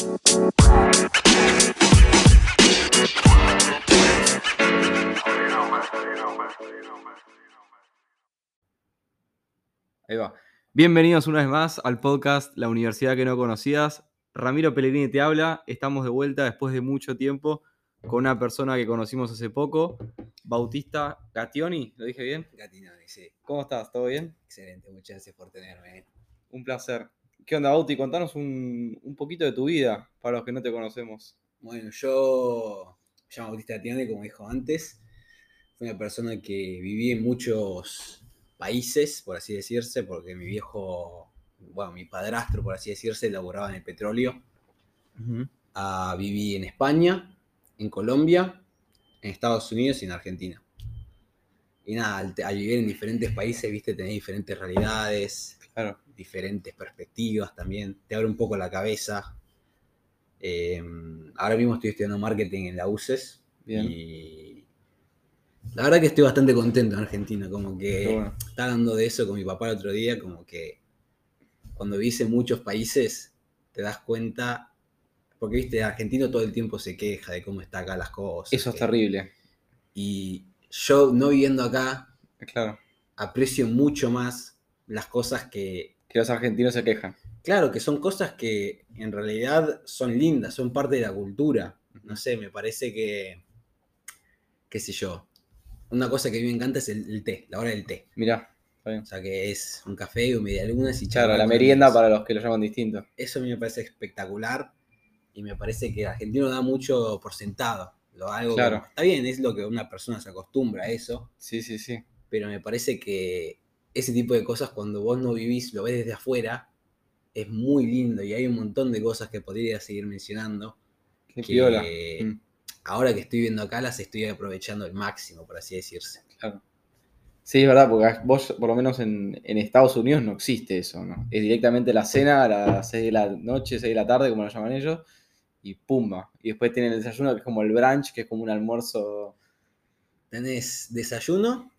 Ahí va. Bienvenidos una vez más al podcast La Universidad que no conocías. Ramiro Pellegrini te habla. Estamos de vuelta después de mucho tiempo con una persona que conocimos hace poco, Bautista Gationi. ¿Lo dije bien? Gatinoni, sí. ¿Cómo estás? ¿Todo bien? Excelente, muchas gracias por tenerme. Un placer. ¿Qué onda, Bauti? Contanos un, un poquito de tu vida para los que no te conocemos. Bueno, yo me llamo Bautista Gatinoni, como dijo antes. Fui una persona que viví en muchos países, por así decirse, porque mi viejo, bueno, mi padrastro, por así decirse, laboraba en el petróleo. Ah, viví en España, en Colombia, en Estados Unidos y en Argentina. Y nada, al, al vivir en diferentes países, viste, tenés diferentes realidades, Claro. Diferentes perspectivas también. Te abre un poco la cabeza. Eh, ahora mismo estoy estudiando marketing en la UCES. Bien. Y la verdad que estoy bastante contento en Argentina. Como que bueno. estaba hablando de eso con mi papá el otro día. Como que cuando vivís en muchos países, te das cuenta. Porque viste, el argentino todo el tiempo se queja de cómo está acá las cosas. Eso es que- terrible. Y yo, no viviendo acá, Claro. aprecio mucho más las cosas que, Que los argentinos se quejan. claro, que son cosas que en realidad son lindas, son parte de la cultura. No sé, me parece que, qué sé yo, una cosa que a mí me encanta es el, el té, la hora del té. Mirá. Está bien. O sea, que es un café o media luna y Claro, la merienda para los que lo llaman distinto. Eso a mí me parece espectacular y me parece que el argentino da mucho por sentado. Lo, algo que- Claro. está bien, es lo que una persona se acostumbra a eso. Sí, sí, sí. pero me parece que ese tipo de cosas cuando vos no vivís, lo ves desde afuera, es muy lindo y hay un montón de cosas que podría seguir mencionando. Qué que piola. Mm, Ahora que estoy viendo acá las estoy aprovechando al máximo, por así decirse. claro. Sí, es verdad, porque vos, por lo menos en, en Estados Unidos, no existe eso, ¿no? Es directamente la cena a las 6 de la noche, 6 de la tarde, como lo llaman ellos, y pumba. Y después tienen el desayuno, que es como el brunch, que es como un almuerzo. Tenés desayuno,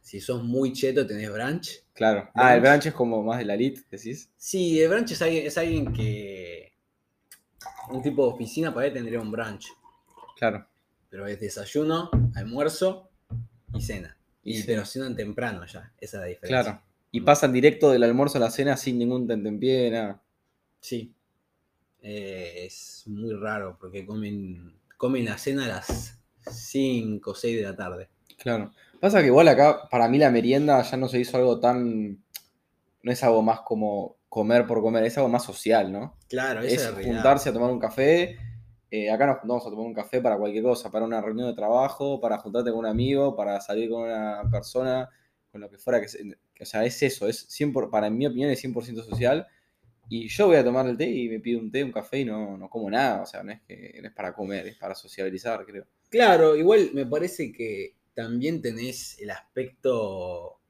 si sos muy cheto tenés brunch. Claro. Ah, el brunch es como más de la elite, decís. Sí, el brunch es alguien, es alguien que... Un tipo de oficina para él tendría un brunch, Claro. pero es desayuno, almuerzo y cena. Y Sí. pero cenan temprano ya, esa es la diferencia. Claro. Y pasan directo del almuerzo a la cena sin ningún tentempié, nada. Sí. Eh, es muy raro porque comen, comen la cena a las 5 o 6 de la tarde. Claro. Pasa que igual acá, para mí la merienda ya no se hizo algo tan. No es algo más como comer por comer, es algo más social, ¿no? Claro, es juntarse a tomar un café. eh, acá nos juntamos a tomar un café para cualquier cosa, para una reunión de trabajo, para juntarte con un amigo, para salir con una persona, con lo que fuera. Que, o sea, es eso, es 100%, para mi opinión es 100% social. Y yo voy a tomar el té y me pido un té, un café y no, no como nada. O sea, no es, que, no es para comer, es para sociabilizar, creo. Claro, igual me parece que también tenés el aspecto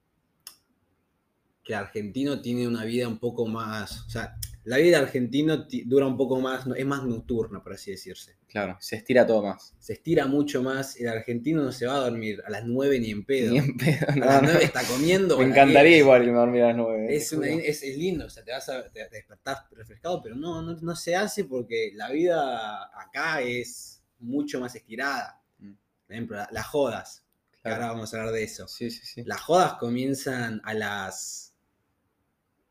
que el argentino tiene una vida un poco más. O sea, la vida del argentino ti- dura un poco más, es más nocturna, por así decirse. Claro, se estira todo más. Se estira mucho más. El argentino no se va a dormir a las 9 ni en pedo. Ni en pedo, A las no. 9 está comiendo. Me encantaría 10. igual irme a dormir a las 9. Es, una- es, es lindo, o sea, te vas a te, te despertás refrescado, pero no, no, no se hace porque la vida acá es mucho más estirada. Mm. Por ejemplo, la- las jodas, que ahora vamos a hablar de eso. Sí, sí, sí. Las jodas comienzan a las...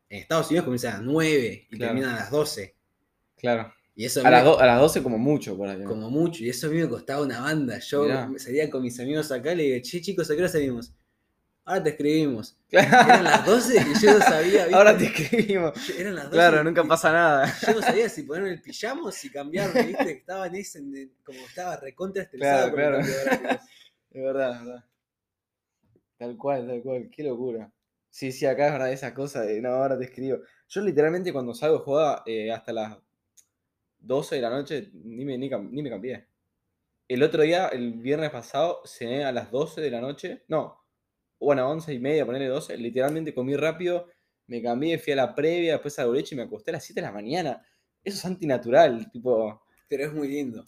En Estados Unidos comienzan a las 9 y Claro. terminan a las 12. Claro. Y eso A las, a las 12 como mucho por como mucho, y eso a mí me costaba una banda. Yo Mirá. salía con mis amigos acá y le digo, che chicos, ¿a qué hora salimos? Ahora te escribimos. Claro. Eran las 12 y yo no sabía. ¿viste? Ahora te escribimos. Eran las 12 Claro, nunca pasa nada. Yo no sabía si ponerme el pijama o si cambiarme, ¿viste? Estaba en ese, como estaba recontra estresado Claro, claro. De verdad, es verdad. Tal cual, tal cual. Qué locura. Sí, sí, acá es verdad esa cosa de no, ahora te escribo. Yo literalmente cuando salgo joda eh, hasta las 12 de la noche ni me, ni, ni me cambié. El otro día, el viernes pasado, cené a las 12 de la noche. No, bueno, 11 y media, ponerle 12. Literalmente comí rápido, me cambié, fui a la previa, después a boliche y me acosté a las 7 de la mañana. Eso es antinatural, tipo, Pero es muy lindo.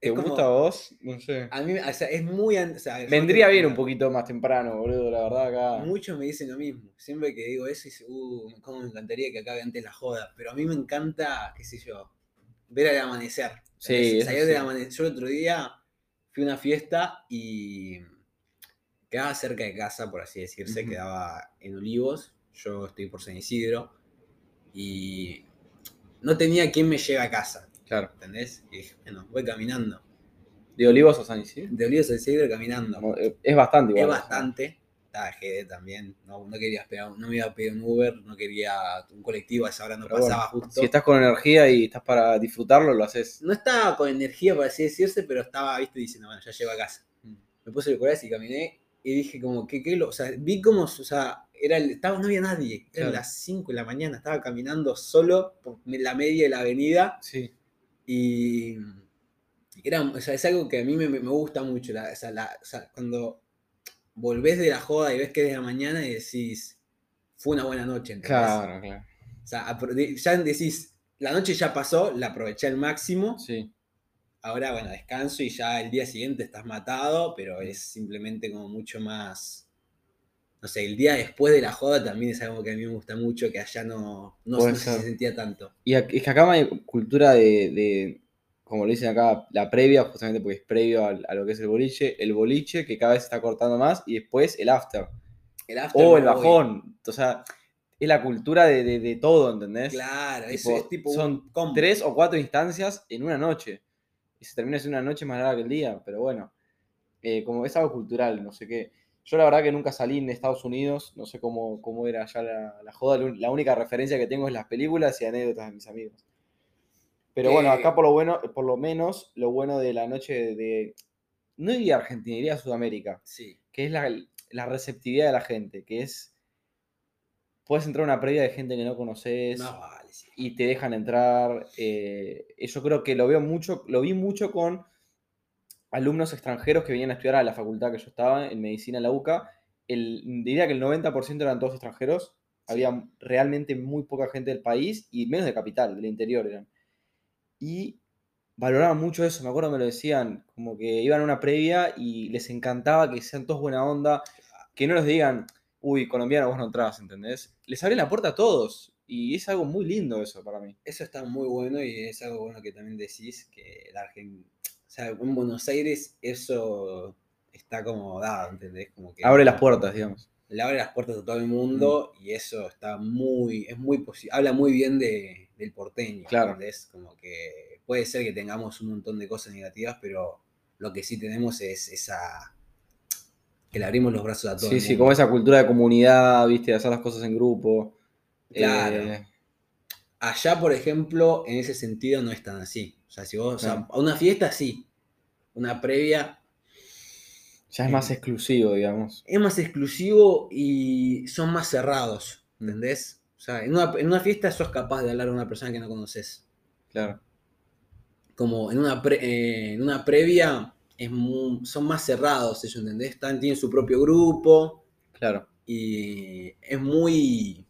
¿Te como- gusta a vos? No sé. A mí, o sea, es muy. o sea, Vendría bien un poquito más temprano, boludo, la verdad acá. Muchos me dicen lo mismo. Siempre que digo eso, dicen, uh, cómo me encantaría que acabe antes la joda. Pero a mí me encanta, qué sé yo, ver el amanecer. Sí, Salir sí. del amanecer. Yo el otro día fui a una fiesta y quedaba cerca de casa, por así decirse, quedaba en Olivos. Yo estoy por San Isidro y no tenía quien me lleve a casa, Claro. ¿entendés? Y dije, bueno, voy caminando. ¿De Olivos o San Isidro? De Olivos a San Isidro caminando. No, eh, Es bastante Es igual. bastante. Estaba GD también. No, no quería esperar, no me iba a pedir un Uber, no quería un colectivo, a esa hora no Pero bueno, pasaba justo. Si estás con energía y estás para disfrutarlo, lo haces. No estaba con energía, por así decirse, pero estaba, viste, diciendo, bueno, ya llego a casa. Mm. Me puse el corazón y caminé y dije como, ¿qué, qué lo? O sea, vi como, o sea, era el- estaba, no había nadie. Eran Claro. las 5 de la mañana, estaba caminando solo por la media de la avenida Sí. Y era, o sea, es algo que a mí me, me gusta mucho. la- o sea, la- o sea, cuando volvés de la joda y ves que es de la mañana y decís, fue una buena noche. ¿entendés? Claro, claro. O sea, ya decís, la noche ya pasó, la aproveché al máximo. Sí. Ahora, bueno, descanso y ya el día siguiente estás matado, pero es simplemente como mucho más. No sé, el día después de la joda también es algo que a mí me gusta mucho, que allá no, no, se sentía tanto. Y es que acá hay cultura de, de, como lo dicen acá, la previa, justamente porque es previo a, lo que es el boliche, el boliche que cada vez se está cortando más y después el after. El after O el voy. bajón. O sea, es la cultura de, de- de todo, ¿entendés? Claro, eso es tipo son tres o cuatro instancias en una noche. Y se termina siendo una noche más larga que el día, pero bueno, eh, como es algo cultural, no sé qué. Yo la verdad que nunca salí en Estados Unidos, no sé cómo, cómo era allá la, la joda, la única referencia que tengo es las películas y anécdotas de mis amigos. Pero bueno, Eh, acá por lo bueno, por lo menos, lo bueno de la noche de, de- no diría Argentina, diría Sudamérica, Sí. que es la, la receptividad de la gente, que es, puedes entrar a una previa de gente que no conoces, Más vale, sí. y te dejan entrar. eh, yo creo que lo veo mucho, lo vi mucho con alumnos extranjeros que venían a estudiar a la facultad que yo estaba, en medicina en la UCA. El, diría que el 90% eran todos extranjeros. Sí. Había realmente muy poca gente del país y menos de capital, del interior eran. Y valoraban mucho eso, me acuerdo me lo decían, como que iban a una previa y les encantaba que sean todos buena onda, que no les digan, uy, colombiano, vos no entras, ¿entendés? Les abren la puerta a todos y es algo muy lindo eso para mí. Eso está muy bueno y es algo bueno que también decís que la Argen- o sea, en Buenos Aires eso está como dado, ¿entendés? Como que Abre las puertas, digamos. le abre las puertas a todo el mundo y eso está muy, es muy habla muy bien de, del porteño, Claro. ¿entendés? Como que puede ser que tengamos un montón de cosas negativas, pero lo que sí tenemos es esa que le abrimos los brazos a todo Sí, el sí, mundo. como esa cultura de comunidad, viste, de hacer las cosas en grupo. Claro. Eh, Allá, por ejemplo, en ese sentido no es tan así. O sea, si vos, o sea, a una fiesta sí, una previa ya es más exclusivo, digamos. es más exclusivo y son más cerrados. ¿entendés? O sea, en una, en una fiesta sos capaz de hablar a una persona que no conoces. Claro. Como en una, pre- eh, en una previa es son más cerrados ellos, ¿entendés? Están, tienen su propio grupo Claro. y es muy...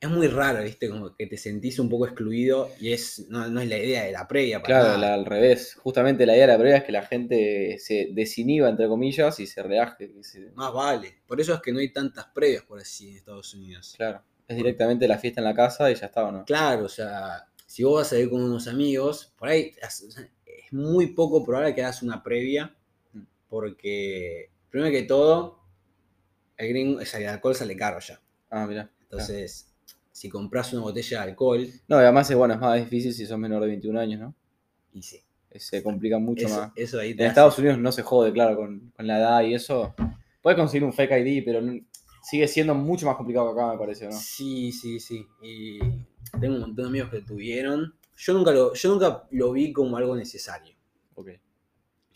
Es muy raro, ¿viste? Como que te sentís un poco excluido y es no, no es la idea de la previa. para Claro, la- al revés. Justamente la idea de la previa es que la gente se desinhiba, entre comillas, y se relaje. que se- Más vale. Por eso es que no hay tantas previas por así en Estados Unidos. Claro. Es directamente la fiesta en la casa y ya está, ¿o no? Claro, o sea, si vos vas a ir con unos amigos, por ahí has- o sea, es muy poco probable que hagas una previa, Mm. porque primero que todo, el gringo, el alcohol sale caro ya. Ah, mirá. Entonces, si compras una botella de alcohol, No, y además es bueno, es más difícil si sos menor de 21 años, ¿no? y sí, Se complica mucho eso, más. eso ahí En hace- Estados Unidos no se jode, claro, con, con la edad y eso. Puedes conseguir un fake ID, pero sigue siendo mucho más complicado que acá, me parece, ¿no? Sí, sí, sí. Y tengo un montón de amigos que tuvieron. Yo nunca lo, yo nunca lo vi como algo necesario. Ok.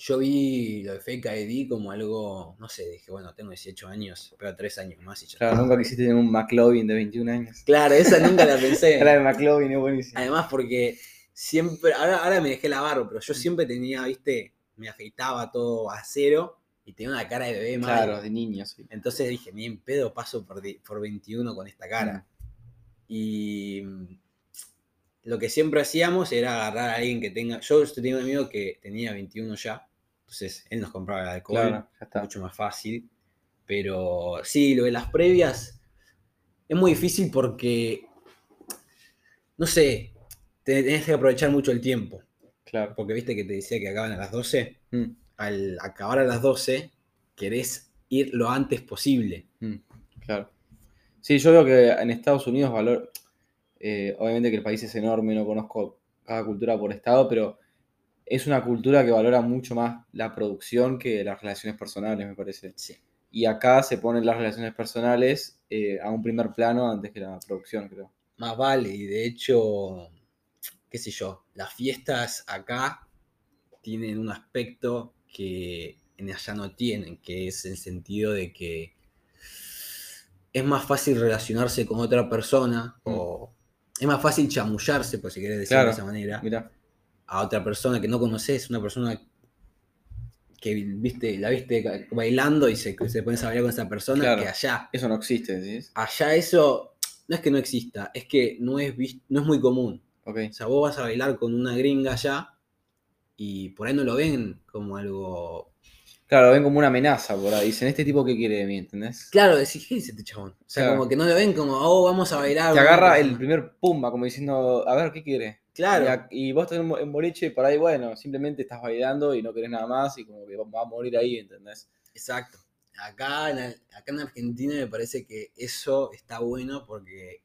Yo vi lo de Fake ID como algo, no sé, dije, bueno, tengo 18 años, pero 3 años más y ya. Claro, nunca quisiste tener un McLovin de 21 años. Claro, esa nunca la pensé. La de McLovin es buenísimo. Además, porque siempre, ahora, ahora me dejé la barba, pero yo siempre tenía, viste, me afeitaba todo a cero y tenía una cara de bebé mal. Claro, de niños. sí. Entonces dije, ni en pedo paso por, por 21 con esta cara. Mm. Y lo que siempre hacíamos era agarrar a alguien que tenga. Yo tenía un amigo que tenía 21 ya, entonces él nos compraba el alcohol, Claro, ya está. mucho más fácil. Pero sí, lo de las previas es muy difícil porque, no sé, te- tenés que aprovechar mucho el tiempo. Claro. Porque viste que te decía que acaban a las 12. Mm, Al acabar a las 12, querés ir lo antes posible. mm, claro. Sí, yo veo que en Estados Unidos valor. eh, obviamente que el país es enorme, no conozco cada cultura por estado, pero es una cultura que valora mucho más la producción que las relaciones personales, me parece. Sí. Y acá se ponen las relaciones personales eh, a un primer plano antes que la producción, creo. Más vale, y de hecho, qué sé yo, las fiestas acá tienen un aspecto que en allá no tienen, que es el sentido de que es más fácil relacionarse con otra persona Mm. o es más fácil chamullarse, por si querés decirlo Claro, de esa manera, Mira, a otra persona que no conoces, una persona que viste, la viste bailando y se, se pones a bailar con esa persona, Claro. que allá, eso no existe, ¿decís? allá eso no es que no exista, es que no es, no es muy común. O sea, vos vas a bailar con una gringa allá y por ahí no lo ven como algo. Claro, lo ven como una amenaza por ahí. Dicen, ¿este tipo qué quiere de mí? ¿Entendés? Claro, decís, ¿qué dice este chabón? O sea, Claro. como que no lo ven como, oh, vamos a bailar. Te agarra el primer pumba, como diciendo, a ver, ¿qué quiere? Claro. Y, a- y vos estás en bo- en boliche y por ahí, bueno, simplemente estás bailando y no querés nada más y como que va a morir ahí, ¿entendés? Exacto. Acá en, Ar- acá en Argentina me parece que eso está bueno porque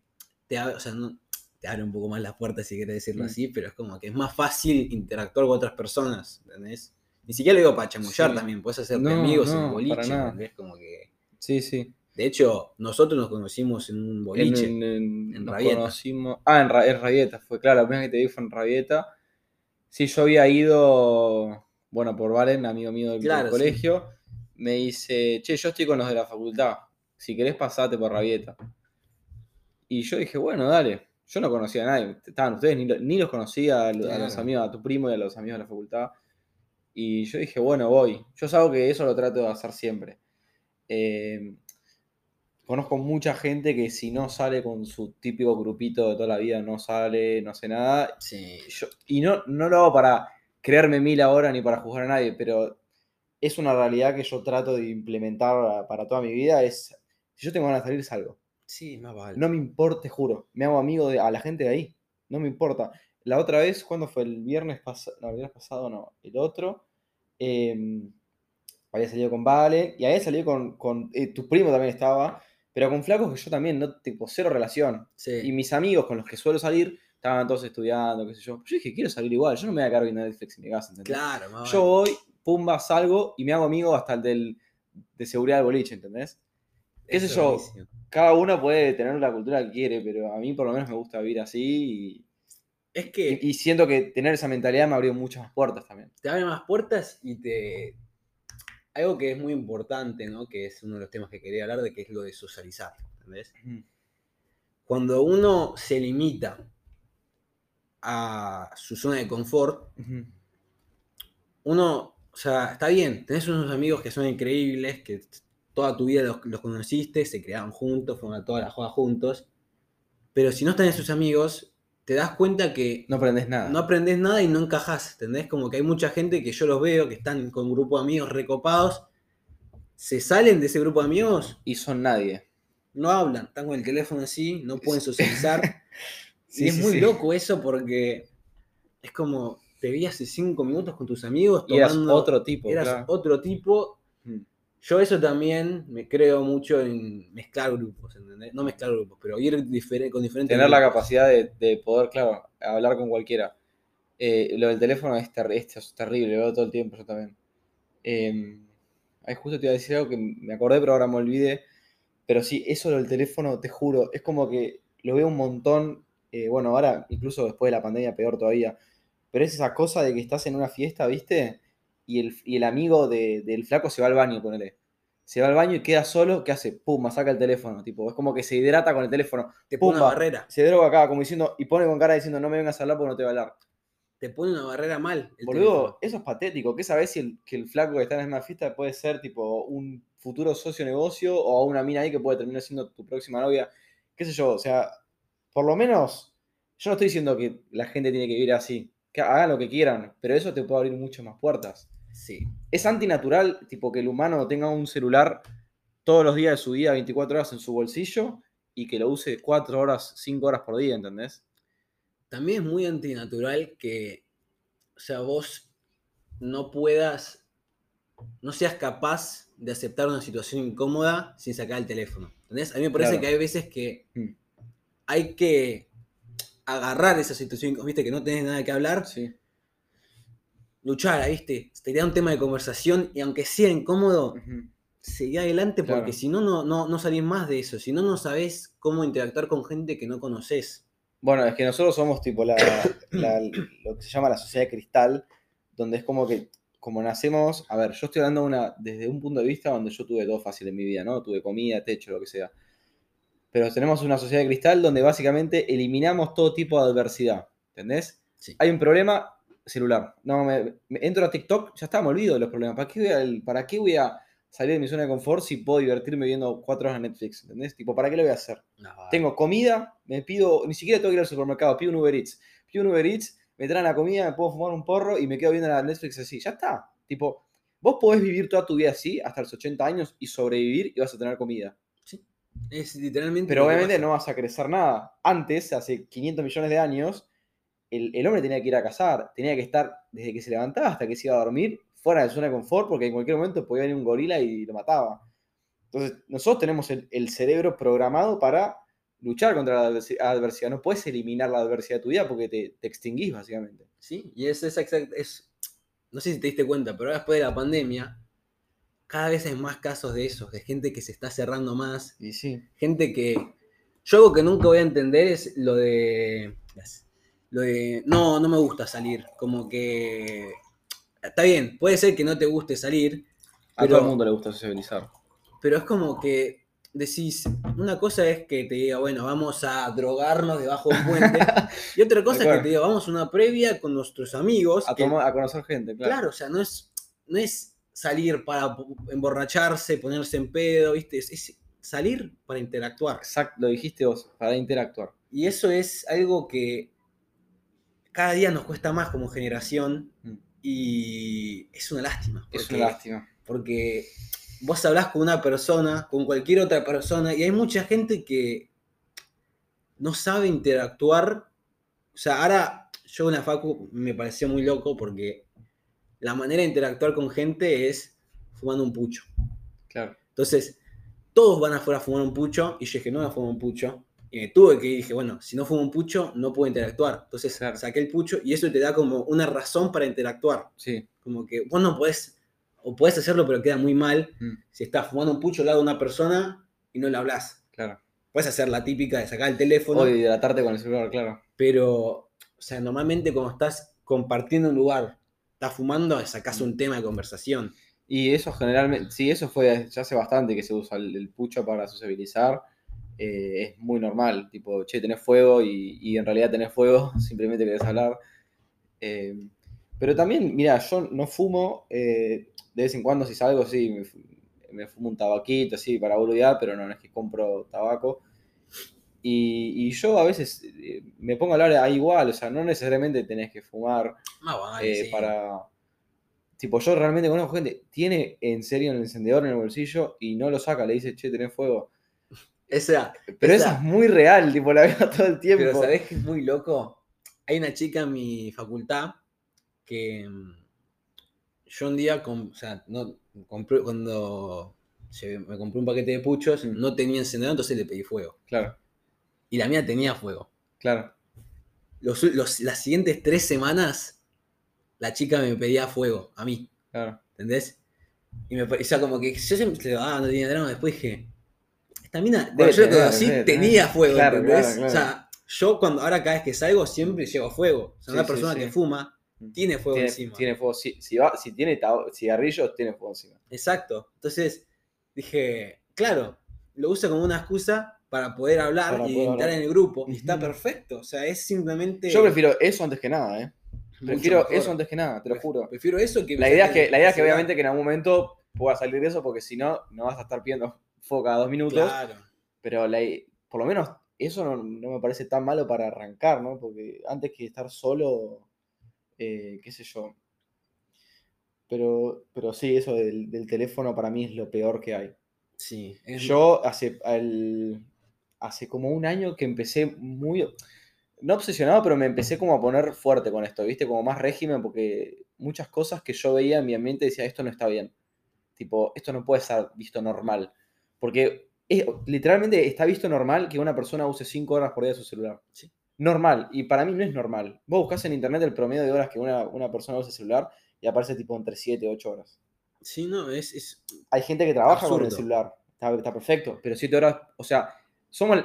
te abre, o sea, no- te abre un poco más las puertas, si quieres decirlo Mm. así, pero es como que es más fácil interactuar con otras personas, ¿entendés? Ni siquiera lo digo para chamullar Sí. también, puedes hacerte No, amigos en no, el boliche. ¿entendés? Como que... Sí, sí. De hecho, nosotros nos conocimos en un boliche. En, en- en nos Rabieta. conocimos. Ah, en, Ra- en Rabieta, fue claro, la primera vez que te vi fue en Rabieta. Sí, yo había ido, bueno, por Valen, amigo mío del, sí. colegio. Me dice, che, yo estoy con los de la facultad. Si querés, pasate por Rabieta. Y yo dije, bueno, dale. Yo no conocía a nadie. Estaban ustedes, ni, lo- ni los conocía a, lo- a los amigos, a tu primo y a los amigos de la facultad. Y yo dije, bueno, voy. Yo salgo que eso lo trato de hacer siempre. Eh, conozco mucha gente que si no sale con su típico grupito de toda la vida, no sale, no hace nada. Sí. Yo- y no, no lo hago para creerme mil ahora ni para juzgar a nadie, pero es una realidad que yo trato de implementar para, toda mi vida. Es, si yo tengo ganas de salir, salgo. Sí, más vale. No me importa, te juro. Me hago amigo de a la gente de ahí. No me importa. La otra vez, cuando fue el viernes pasado? No, el viernes pasado no. El otro. em, había salido con Vale. Y había salido con. con eh, tu primo también estaba. Pero con flacos que yo también, no, tipo, cero relación. Sí. Y mis amigos con los que suelo salir estaban todos estudiando, qué sé yo. Yo dije, quiero salir igual. Yo no me voy a quedar viendo Netflix en mi casa, ¿entendés? Claro, más Yo voy, pumba, salgo y me hago amigo hasta el del, de seguridad del boliche, ¿entendés? qué sé es yo. buenísimo. cada uno puede tener la cultura que quiere, pero a mí por lo menos me gusta vivir así Es y, que y- y siento que tener esa mentalidad me abrió muchas más puertas también. te abre más puertas y te. Algo que es muy importante, ¿no? Que es uno de los temas que quería hablar de, que es lo de socializar. ¿Entendés? Cuando uno se limita a su zona de confort, uno, o sea, está bien, tenés unos amigos que son increíbles, que toda tu vida los, los conociste, se crearon juntos, fueron a todas las jugadas juntos, pero si no están esos amigos, te das cuenta que No aprendes nada. no aprendes nada y no encajás, ¿entendés? Como que hay mucha gente que yo los veo, que están con un grupo de amigos recopados, se salen de ese grupo de amigos, Y son nadie. no hablan, están con el teléfono así, no pueden socializar. Sí, y es sí, muy sí. loco eso porque es como, te vi hace cinco minutos con tus amigos Y eras tomando- otro tipo. eras claro. otro tipo. Yo eso también me creo mucho en mezclar grupos, ¿entendés? No mezclar grupos, pero ir con diferentes Tener la capacidad de, de poder, claro, hablar con cualquiera. Eh, lo del teléfono es, ter- es- terrible, lo veo todo el tiempo yo también. Eh, ay, justo te iba a decir algo que me acordé, pero ahora me olvidé. Pero sí, eso lo del teléfono, te juro, es como que lo veo un montón. eh, bueno, ahora, incluso después de la pandemia, peor todavía. Pero es esa cosa de que estás en una fiesta, ¿viste? Y el, y el amigo de- del flaco se va al baño, ponele. Se va al baño y queda solo, ¿qué hace? Pum, saca el teléfono. Tipo, es como que se hidrata con el teléfono. Te pone una barrera, Se droga acá, como diciendo, y pone con cara diciendo, no me vengas a hablar porque no te voy a hablar. te pone una barrera mal. el Boludo, teléfono. eso es patético. ¿Qué sabés si el, que el flaco que está en la misma fiesta puede ser tipo un futuro socio negocio o una mina ahí que puede terminar siendo tu próxima novia? ¿Qué sé yo? O sea, por lo menos, yo no estoy diciendo que la gente tiene que vivir así. Que hagan lo que quieran, pero eso te puede abrir muchas más puertas. Sí. Es antinatural, tipo, que el humano tenga un celular todos los días de su vida, 24 horas en su bolsillo, y que lo use 4 horas, 5 horas por día, ¿entendés? también es muy antinatural que, o sea, vos no puedas, no seas capaz de aceptar una situación incómoda sin sacar el teléfono. ¿Entendés? A mí me parece Claro. que hay veces que Mm. hay que agarrar esa situación, viste, que no tenés nada que hablar, Sí. Luchar, ¿viste? Te da un tema de conversación y aunque sea incómodo, seguí adelante porque Claro. si no, no, no, no salís más de eso. Si no, no sabés cómo interactuar con gente que no conoces. Bueno, es que nosotros somos tipo la, la- lo que se llama la sociedad de cristal, donde es como que, como nacemos, a ver, yo estoy hablando una, desde un punto de vista donde yo tuve todo fácil en mi vida, ¿no? Tuve comida, techo, lo que sea. Pero tenemos una sociedad de cristal donde básicamente eliminamos todo tipo de adversidad, ¿entendés? Sí. Hay un problema, celular. No, me, me- entro a TikTok, ya está, me olvido de los problemas. ¿Para qué, voy a, ¿Para qué voy a salir de mi zona de confort si puedo divertirme viendo cuatro horas de Netflix? ¿Entendés? Tipo, ¿para qué lo voy a hacer? No, Tengo comida, me pido, ni siquiera tengo que ir al supermercado, pido un Uber Eats. Pido un Uber Eats, me traen la comida, me puedo fumar un porro y me quedo viendo la Netflix así. Ya está. Tipo, vos podés vivir toda tu vida así, hasta los 80 años, y sobrevivir y vas a tener comida. Es literalmente. Pero obviamente no vas a crecer nada. Antes, hace 500 millones de años, el, el hombre tenía que ir a cazar, tenía que estar desde que se levantaba hasta que se iba a dormir, fuera de su zona de confort, porque en cualquier momento podía venir un gorila y lo mataba. Entonces, nosotros tenemos el, el cerebro programado para luchar contra la adversi- adversidad. No puedes eliminar la adversidad de tu vida porque te, te extinguís, básicamente. Sí, y es, es, exact- es- No sé si te diste cuenta, pero ahora después de la pandemia, cada vez hay más casos de esos, de gente que se está cerrando más, Y sí. gente que. Yo algo que nunca voy a entender es lo de. Lo de. No, no me gusta salir. Como que. Está bien, puede ser que no te guste salir, A Pero- todo el mundo le gusta sociabilizar. pero es como que decís. Una cosa es que te diga, bueno, vamos a drogarnos debajo de un puente. y otra cosa es que te diga, vamos a una previa con nuestros amigos. A, que- tomar- a conocer gente, claro. Claro, o sea, no es, no es salir para emborracharse, ponerse en pedo, ¿viste? Es, es salir para interactuar. Exacto, lo dijiste vos, para interactuar. Y eso es algo que cada día nos cuesta más como generación Mm. y es una lástima. Es una lástima. Porque vos hablás con una persona, con cualquier otra persona, y hay mucha gente que no sabe interactuar. O sea, ahora yo en la Facu me pareció muy loco porque la manera de interactuar con gente es fumando un pucho. Claro. Entonces, todos van afuera a fumar un pucho, y yo dije, no voy a fumar un pucho. Y me tuve que dije, bueno, si no fumo un pucho, no puedo interactuar. Entonces Claro. saqué el pucho y eso te da como una razón para interactuar. Sí. Como que vos no podés, o podés hacerlo, pero queda muy mal Mm, si estás fumando un pucho al lado de una persona y no le hablas. claro. Puedes hacer la típica de sacar el teléfono, O hidratarte con el celular, claro. pero, o sea, normalmente cuando estás compartiendo un lugar, estás fumando, sacás un tema de conversación. Y eso generalmente, sí, eso fue ya hace bastante que se usa el, el pucho para sociabilizar. Eh, es muy normal, tipo, che, tenés fuego y, y en realidad tenés fuego, simplemente querés hablar. Eh, pero también, mira, yo no fumo, eh, de vez en cuando si salgo, sí, me, me fumo un tabaquito, así, para boludear, pero no, no es que compro tabaco. Y, y yo a veces eh, me pongo a hablar ahí igual, o sea, no necesariamente tenés que fumar Más vale, eh, sí. para. Tipo, yo realmente conozco gente, tiene en serio el encendedor en el bolsillo y no lo saca, le dice, che, tenés fuego. Esa, Pero Esa- es muy real, tipo, la veo todo el tiempo. Pero ¿sabés qué es muy loco? Hay una chica en mi facultad que mm, yo un día, com- o sea, no, compré, cuando me compré un paquete de puchos, Mm. no tenía encendedor, entonces le pedí fuego. Claro, Y la mía tenía fuego. claro. Los, las siguientes tres semanas, la chica me pedía fuego, a mí, Claro, ¿entendés? Y me parecía como que yo siempre le digo, ah, no tenía drama, después dije, esta mina, cuando yo tener, conocí, tener. tenía fuego, Claro, ¿entendés? claro, claro. O sea, yo cuando ahora cada vez que salgo siempre llevo fuego. O sea, Sí, una persona sí. que fuma tiene fuego tiene, encima. tiene fuego. Si, si, va, si tiene cigarrillos, tiene fuego encima. Exacto. Entonces dije, claro, lo usa como una excusa para poder hablar Para y poder entrar hablar. en el grupo. Y está perfecto. O sea, es simplemente. Yo prefiero eso antes que nada, ¿eh? Prefiero mejor. eso antes que nada, te lo juro. Prefiero eso que. La idea es que, la idea es que obviamente que en algún momento pueda salir de eso, porque si no, no vas a estar pidiendo cada dos minutos. Claro. Pero la- por lo menos eso no, no me parece tan malo para arrancar, ¿no? Porque antes que estar solo, eh, qué sé yo. Pero, pero sí, eso del, del teléfono para mí es lo peor que hay. Sí. es- Yo hace, hace como un año que empecé muy... no obsesionado, pero me empecé como a poner fuerte con esto, ¿viste? Como más régimen, porque muchas cosas que yo veía en mi ambiente decía, esto no está bien. Tipo, esto no puede ser visto normal. Porque es- literalmente está visto normal que una persona use 5 horas por día su celular. Sí. Normal. Y para mí no es normal. Vos buscás en internet el promedio de horas que una, una persona usa el celular y aparece tipo entre 7 y 8 horas. Sí, no, es, es Hay gente que trabaja con el celular. Está, está perfecto. Pero 7 horas, o sea, somos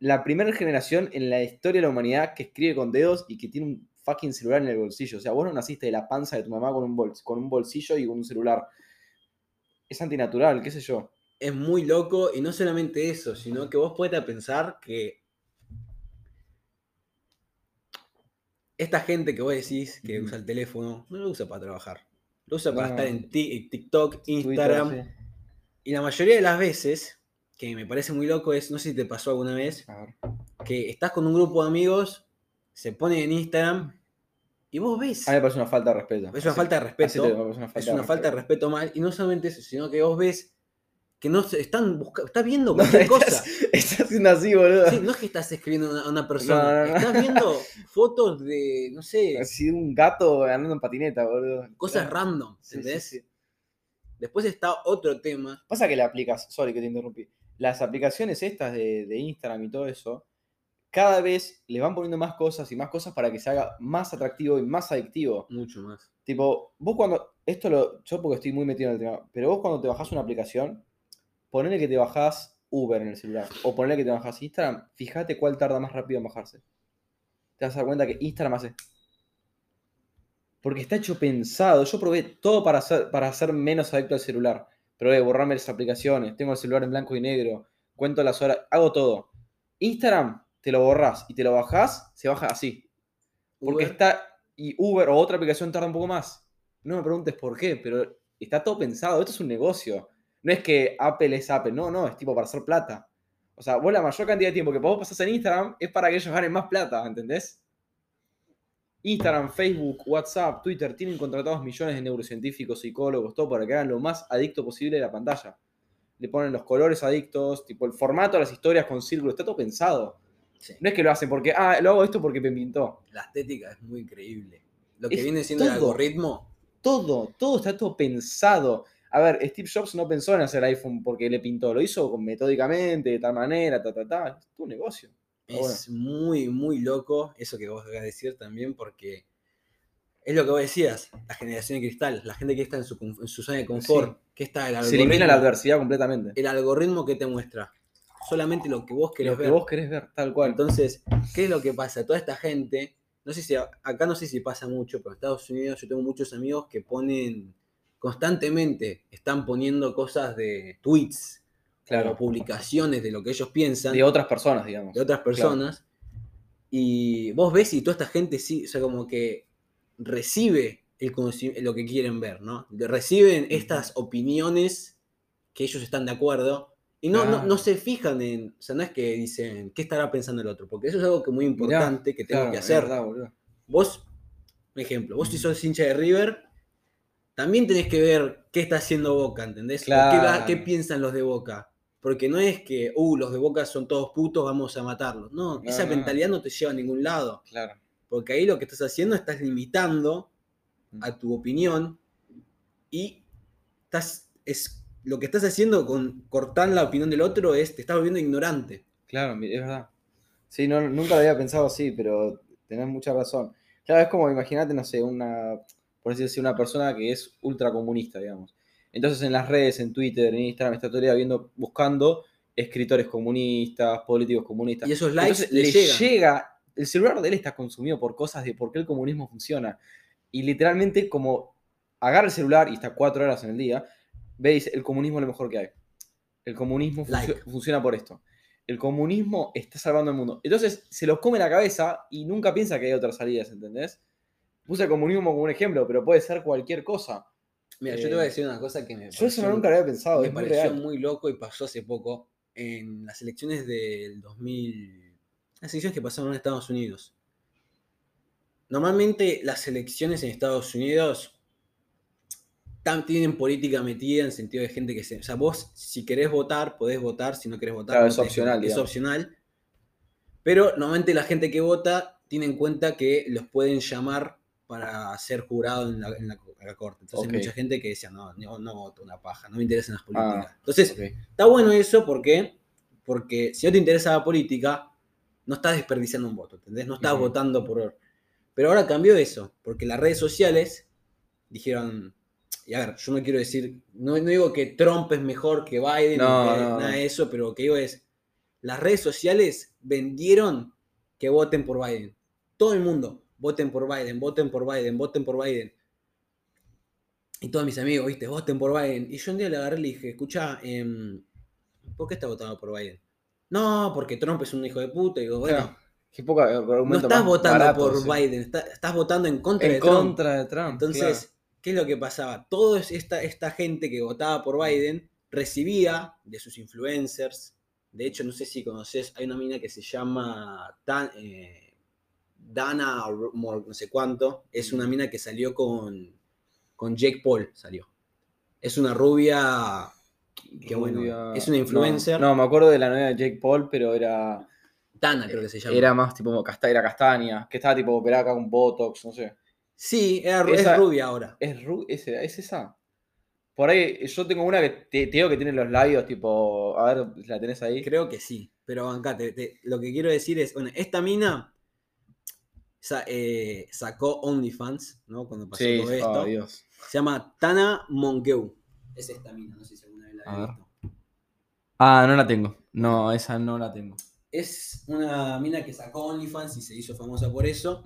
la primera generación en la historia de la humanidad que escribe con dedos y que tiene un fucking celular en el bolsillo. O sea, vos no naciste de la panza de tu mamá con un, bols- con un bolsillo y con un celular. Es antinatural, qué sé yo. Es muy loco y no solamente eso, sino que vos puedes pensar que esta gente que vos decís que usa el teléfono no lo usa para trabajar. Lo usa para No. estar en Ti- TikTok, Twitter, Instagram. sí. Y la mayoría de las veces, que me parece muy loco, es, no sé si te pasó alguna vez, que estás con un grupo de amigos, se ponen en Instagram y vos ves. A mí me parece una falta de respeto. Es una Así- falta de respeto. una es de una falta de respeto. respeto mal. Y no solamente eso, sino que vos ves que no se están buscando, estás viendo No, cualquier cosa. estás, haciendo así, boludo. Sí, no es que estás escribiendo a una, persona, No, no, no. estás viendo fotos de, no sé, Así un gato andando en patineta, boludo. cosas random, sí, ¿entendés? sí. Después está otro tema. Pasa que le aplicas, sorry que te interrumpí, las aplicaciones estas de, de Instagram y todo eso, cada vez le van poniendo más cosas y más cosas para que se haga más atractivo y más adictivo. Mucho más. Tipo, vos cuando, esto lo, yo porque estoy muy metido en el tema, pero vos cuando te bajás una aplicación, ponele que te bajás Uber en el celular, o ponele que te bajás Instagram, fíjate cuál tarda más rápido en bajarse. Te vas a dar cuenta que Instagram hace. Porque está hecho pensado. Yo probé todo para ser, para ser menos adicto al celular. Probé borrarme las aplicaciones, tengo el celular en blanco y negro, cuento las horas, hago todo. Instagram, te lo borrás y te lo bajás, se baja así. Porque Uber, está. Y Uber o otra aplicación tarda un poco más. No me preguntes por qué, pero está todo pensado. Esto es un negocio. No es que Apple es Apple. No, no, es tipo para hacer plata. O sea, vos la mayor cantidad de tiempo que vos pasás en Instagram es para que ellos ganen más plata, ¿entendés? Instagram, Facebook, WhatsApp, Twitter tienen contratados millones de neurocientíficos, psicólogos, todo para que hagan lo más adicto posible de la pantalla. Le ponen los colores adictos, tipo el formato de las historias con círculo, está todo pensado. sí. No es que lo hacen porque, ah, lo hago esto porque me pintó. La estética es muy increíble. Lo que Es viene siendo el todo. algoritmo, todo, todo está todo pensado. A ver, Steve Jobs no pensó en hacer iPhone porque le pintó, lo hizo metódicamente, de tal manera, ta, ta, ta. Es tu negocio. Es muy, muy loco eso que vos acabas de decir también, porque es lo que vos decías, la generación de cristal, la gente que está en su, en su zona de confort, que está el Se elimina la algoritmo, adversidad completamente. el algoritmo que te muestra, solamente lo que vos querés Lo que ver. vos querés ver, tal cual. Entonces, ¿qué es lo que pasa? Toda esta gente, no sé si a- acá no sé si pasa mucho, pero en Estados Unidos yo tengo muchos amigos que ponen constantemente, están poniendo cosas de tweets, Claro. o publicaciones de lo que ellos piensan de otras personas, digamos. de otras personas. Y vos ves y toda esta gente sí, o sea, como que recibe el lo que quieren ver, ¿no? Reciben estas opiniones que ellos están de acuerdo y no, no, no se fijan en, o sea, no es que dicen, ¿qué estará pensando el otro? Porque eso es algo que muy Mirá, importante que tengo Claro, que hacer. verdad. Vos, un ejemplo, vos si sos hincha de River, también tenés que ver qué está haciendo Boca, ¿entendés? Qué va- Claro. qué piensan los de Boca. Porque no es que, uh, los de Boca son todos putos, vamos a matarlos. No, No, esa no. mentalidad no te lleva a ningún lado. Claro. Porque ahí lo que estás haciendo, estás limitando a tu opinión y estás, es, lo que estás haciendo con cortar la opinión del otro es, te estás volviendo ignorante. Claro, es verdad. Sí, no, nunca lo había pensado así, pero tenés mucha razón. Claro, es como, imagínate, no sé, una, por así decir, una persona que es ultracomunista, digamos. Entonces en las redes, en Twitter, en Instagram, está día viendo, buscando escritores comunistas, políticos comunistas. Y esos likes le le llegan. llega, el celular de él está consumido por cosas de por qué el comunismo funciona. Y literalmente como agarra el celular y está cuatro horas en el día, ve y dice, el comunismo es lo mejor que hay. El comunismo Like. funciona por esto. El comunismo está salvando el mundo. Entonces se los come la cabeza y nunca piensa que hay otras salidas, ¿entendés? Puse el comunismo como un ejemplo, pero puede ser cualquier cosa. Mira, Eh, yo te voy a decir una cosa que me Yo eso nunca lo había pensado, me es muy pareció real. muy loco y pasó hace poco en las elecciones del 2000. Las elecciones que pasaron en Estados Unidos. Normalmente las elecciones en Estados Unidos tienen política metida en sentido de gente que se. O sea, vos, si querés votar, podés votar. Si no querés votar, Claro, no es opcional, Es opcional. Pero normalmente la gente que vota tiene en cuenta que los pueden llamar para ser jurado en la, en la- en la corte. Entonces Ok. hay mucha gente que decía, no, no, no voto una paja, no me interesan las políticas. Ah, Entonces, ok. está bueno eso porque, porque si no te interesa la política, no estás desperdiciando un voto, ¿entendés? No estás votando por... Pero ahora cambió eso, porque las redes sociales dijeron, y a ver, yo no quiero decir, no, no digo que Trump es mejor que Biden, No, que no, nada de eso, pero lo que digo es, las redes sociales vendieron que voten por Biden. Todo el mundo, voten por Biden, voten por Biden, voten por Biden. Y todos mis amigos, viste, voten por Biden. Y yo un día le agarré y le dije, escucha, ¿por qué estás votando por Biden? No, porque Trump es un hijo de puta. Y digo, bueno, Claro, Qué poca no estás votando barato, por sí. Biden, está- estás votando en contra de En Trump. contra de Trump. Entonces, ¿qué es lo que pasaba? Toda esta, esta gente que votaba por Biden recibía de sus influencers. De hecho, no sé si conoces, hay una mina que se llama Dan- eh, Dana no sé cuánto. Es una mina que salió con, con Jake Paul, salió. Es una rubia que bueno, es una influencer. No, no, me acuerdo de la novia de Jake Paul, pero era. Dana creo que se llama. Era más tipo casta- era castaña, que estaba tipo operada con Botox, no sé. Sí, era, Esa- es rubia ahora. ¿Es, ru- es, es esa? Por ahí, yo tengo una que te, te digo que tiene los labios tipo. A ver, ¿la tenés ahí? Creo que sí, pero acá lo que quiero decir es, bueno, esta mina sa- eh, sacó OnlyFans, ¿no? Cuando pasó Sí, todo esto. oh, Dios. Se llama Tana Mongeu. Es esta mina, no sé si alguna vez la ver. visto. Ah, no la tengo. No, esa no la tengo. Es una mina que sacó OnlyFans y se hizo famosa por eso.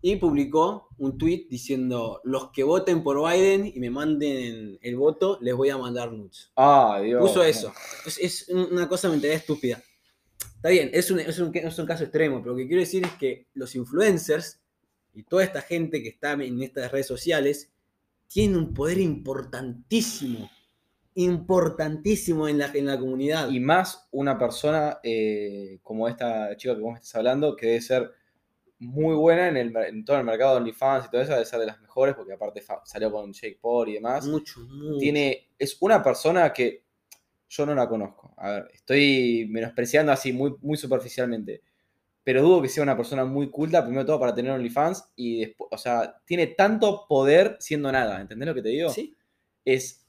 Y publicó un tweet diciendo, los que voten por Biden y me manden el voto, les voy a mandar nudes. Ah, Dios. Puso eso. Es, es una cosa mentalidad estúpida. Está bien, es un, es, un, es un caso extremo, pero lo que quiero decir es que los influencers y toda esta gente que está en estas redes sociales tienen un poder importantísimo, importantísimo en la, en la comunidad. Y más una persona eh, como esta chica que vos me estás hablando, que debe ser muy buena en, el, en todo el mercado de OnlyFans y todo eso, debe ser de las mejores, porque aparte salió con Jake Paul y demás. mucho, mucho. Tiene, es una persona que yo no la conozco. A ver, estoy menospreciando así muy, muy superficialmente. Pero dudo que sea una persona muy culta, primero todo, para tener OnlyFans. Y después, o sea, tiene tanto poder siendo nada. ¿Entendés lo que te digo? ¿Sí? es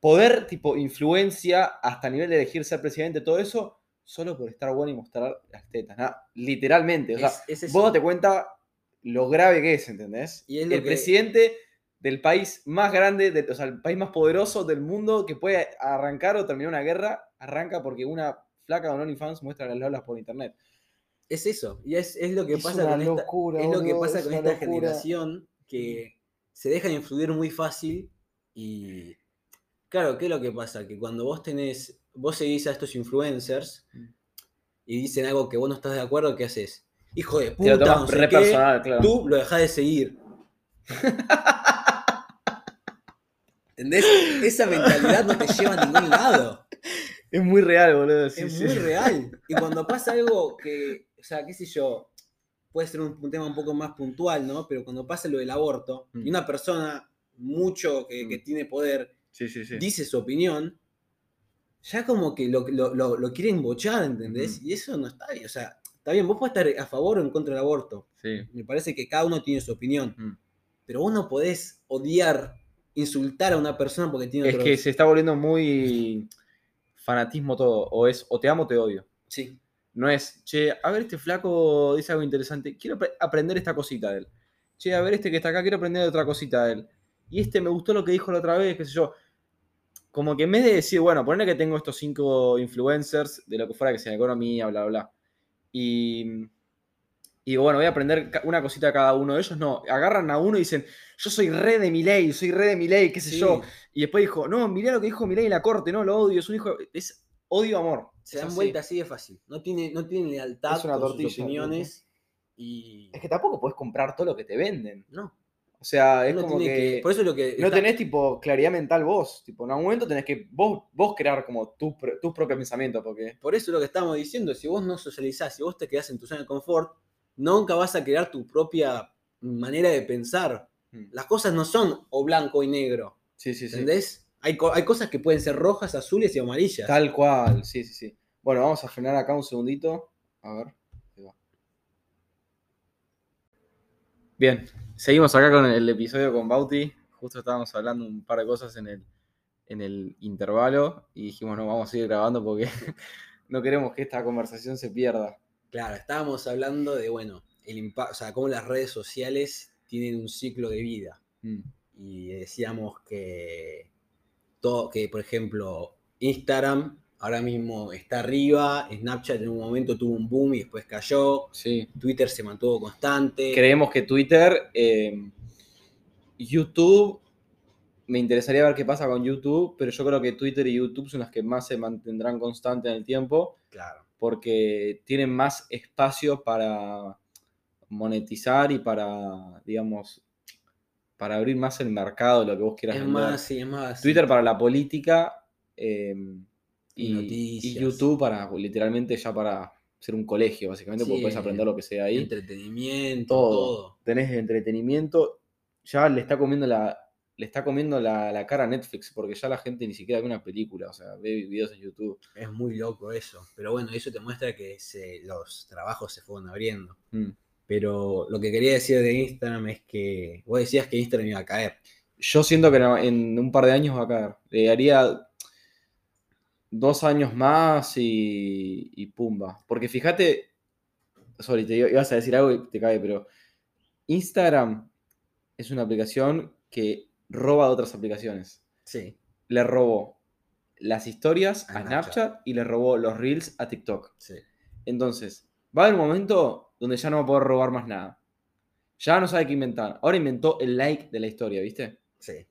poder, tipo, influencia hasta el nivel de elegir ser presidente, todo eso, solo por estar bueno y mostrar las tetas. nada, Literalmente. O sea, Es- es vos date cuenta lo grave que es, ¿entendés? Y es el que- presidente del país más grande, de- o sea, el país más poderoso del mundo que puede arrancar o terminar una guerra, arranca porque una flaca con OnlyFans muestra las lolas por internet. Es eso. Y es, es lo que Es pasa con esta, es lo que pasa es con esta locura. generación que se deja influir muy fácil y claro, ¿qué es lo que pasa? Que cuando vos tenés, vos seguís a estos influencers Mm. y dicen algo que vos no estás de acuerdo, ¿qué haces? Hijo de puta, no sé qué, claro. tú lo dejás de seguir. ¿Entendés? Esa mentalidad no te lleva a ningún lado. Es muy real, boludo. sí, es sí. muy real. Y cuando pasa algo que, o sea, qué sé yo, puede ser un, un tema un poco más puntual, ¿no? Pero cuando pasa lo del aborto Mm. y una persona mucho que, que Mm. tiene poder Sí, dice su opinión, ya como que lo, lo, lo- lo quieren bochar, ¿entendés? Y eso no está bien. O sea, está bien, vos podés estar a favor o en contra del aborto. Sí. Me parece que cada uno tiene su opinión. Mm. Pero vos no podés odiar, insultar a una persona porque tiene Es otro... que se está volviendo muy fanatismo todo. O es o te amo o te odio. Sí. No es, che, a ver, este flaco dice algo interesante. Quiero apre- aprender esta cosita de él. Che, a ver, este que está acá, quiero aprender otra cosita de él. Y este me gustó lo que dijo la otra vez, qué sé yo. Como que en vez de decir, bueno, ponerle que tengo estos cinco influencers de lo que fuera que sea economía, bla, bla. Y, y digo, bueno, voy a aprender una cosita de cada uno de ellos. No, agarran a uno y dicen, yo soy re de mi ley, soy re de mi ley, qué sé Sí. yo. Y después dijo, no, mirá lo que dijo Milei en la corte, no, lo odio, es un hijo. de-". Es odio-amor. Se dan vuelta así de fácil. No tiene, no tiene lealtad Es una con tortilla, sus opiniones. Y. Es que tampoco podés comprar todo lo que te venden. No. O sea, es uno como que, Por eso es lo que. no está- tenés tipo claridad mental vos. Tipo, en algún momento tenés que vos, vos crear como tu tus propios pensamientos. Porque Por eso es lo que estamos diciendo. Si vos no socializás, si vos te quedás en tu zona de confort, nunca vas a crear tu propia manera de pensar. Mm. Las cosas no son o blanco y negro. sí, sí, sí. ¿Entendés? Hay, co- hay cosas que pueden ser rojas, azules y amarillas. Tal cual, sí, sí, sí. Bueno, vamos a frenar acá un segundito. A ver. Bien, seguimos acá con el episodio con Bauti. Justo estábamos hablando un par de cosas en el, en el intervalo y dijimos, no, vamos a seguir grabando porque no queremos que esta conversación se pierda. Claro, estábamos hablando de, bueno, el impacto, o sea, cómo las redes sociales tienen un ciclo de vida. Mm, Y decíamos que, todo, que, por ejemplo, Instagram ahora mismo está arriba, Snapchat en un momento tuvo un boom y después cayó, Sí. Twitter se mantuvo constante. Creemos que Twitter, eh, YouTube, me interesaría ver qué pasa con YouTube, pero yo creo que Twitter y YouTube son las que más se mantendrán constantes en el tiempo. Claro. Porque tienen más espacio para monetizar y para, digamos, para abrir más el mercado, lo que vos quieras Es vender. más, sí, es más. Twitter para la política eh, Y y, noticias. y YouTube para, literalmente, ya para ser un colegio, básicamente, porque Sí, puedes aprender lo que sea ahí. entretenimiento, Todo. todo. Tenés entretenimiento, ya le está comiendo la... Le está comiendo la, la cara a Netflix, porque ya la gente ni siquiera ve una película, o sea, ve videos en YouTube. Es muy loco eso. Pero bueno, eso te muestra que se- los trabajos se fueron abriendo. Mm. Pero lo que quería decir de Instagram es que vos decías que Instagram iba a caer. Yo siento que en un par de años va a caer. Le haría dos años más y, y pumba. Porque fíjate, sorry, te iba- ibas a decir algo y te cae, pero Instagram es una aplicación que roba de otras aplicaciones. Sí. Le robó las historias A a Snapchat. Snapchat y le robó los reels a TikTok. Sí. Entonces, va a haber un momento donde ya no va a poder robar más nada. Ya no sabe qué inventar. Ahora inventó el like de la historia, ¿viste? Sí.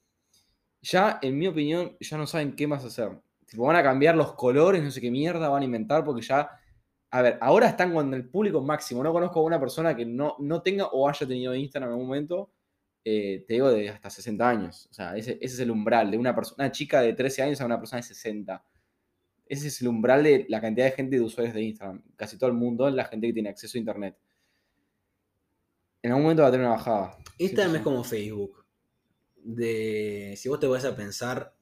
ya, en mi opinión, ya no saben qué más hacer. Tipo, van a cambiar los colores, no sé qué mierda van a inventar, porque ya. A ver, ahora están con el público máximo. No conozco a una persona que no, no tenga o haya tenido Instagram en algún momento, eh, te digo, de hasta 60 años. O sea, ese, ese es el umbral de una persona, una chica de 13 años a una persona de 60. Ese es el umbral de la cantidad de gente de usuarios de Instagram. Casi todo el mundo es la gente que tiene acceso a Internet. En algún momento va a tener una bajada. Instagram es como Facebook. De, si vos te vas a pensar,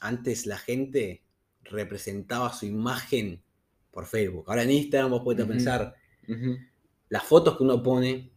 antes la gente representaba su imagen por Facebook. Ahora en Instagram vos podés pensar las fotos que uno pone.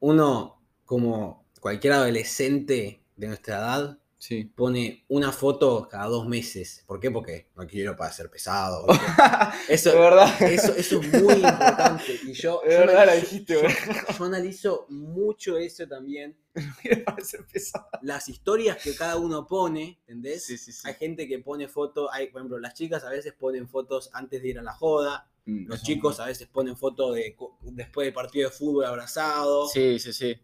Uno, como cualquier adolescente de nuestra edad, Sí. pone una foto cada dos meses. ¿Por qué? Porque no quiero para ser pesado. Eso, Es verdad. eso, eso es muy importante. Y yo, verdad, la analizo- dijiste, yo- yo analizo mucho eso también. Quiere parecer pesado. Las historias que cada uno pone, ¿entendés? Sí, sí, sí. Hay gente que pone fotos, por ejemplo, las chicas a veces ponen fotos antes de ir a la joda, Mm, los eso chicos no. a veces ponen fotos de, después del partido de fútbol abrazado. Sí, sí, sí.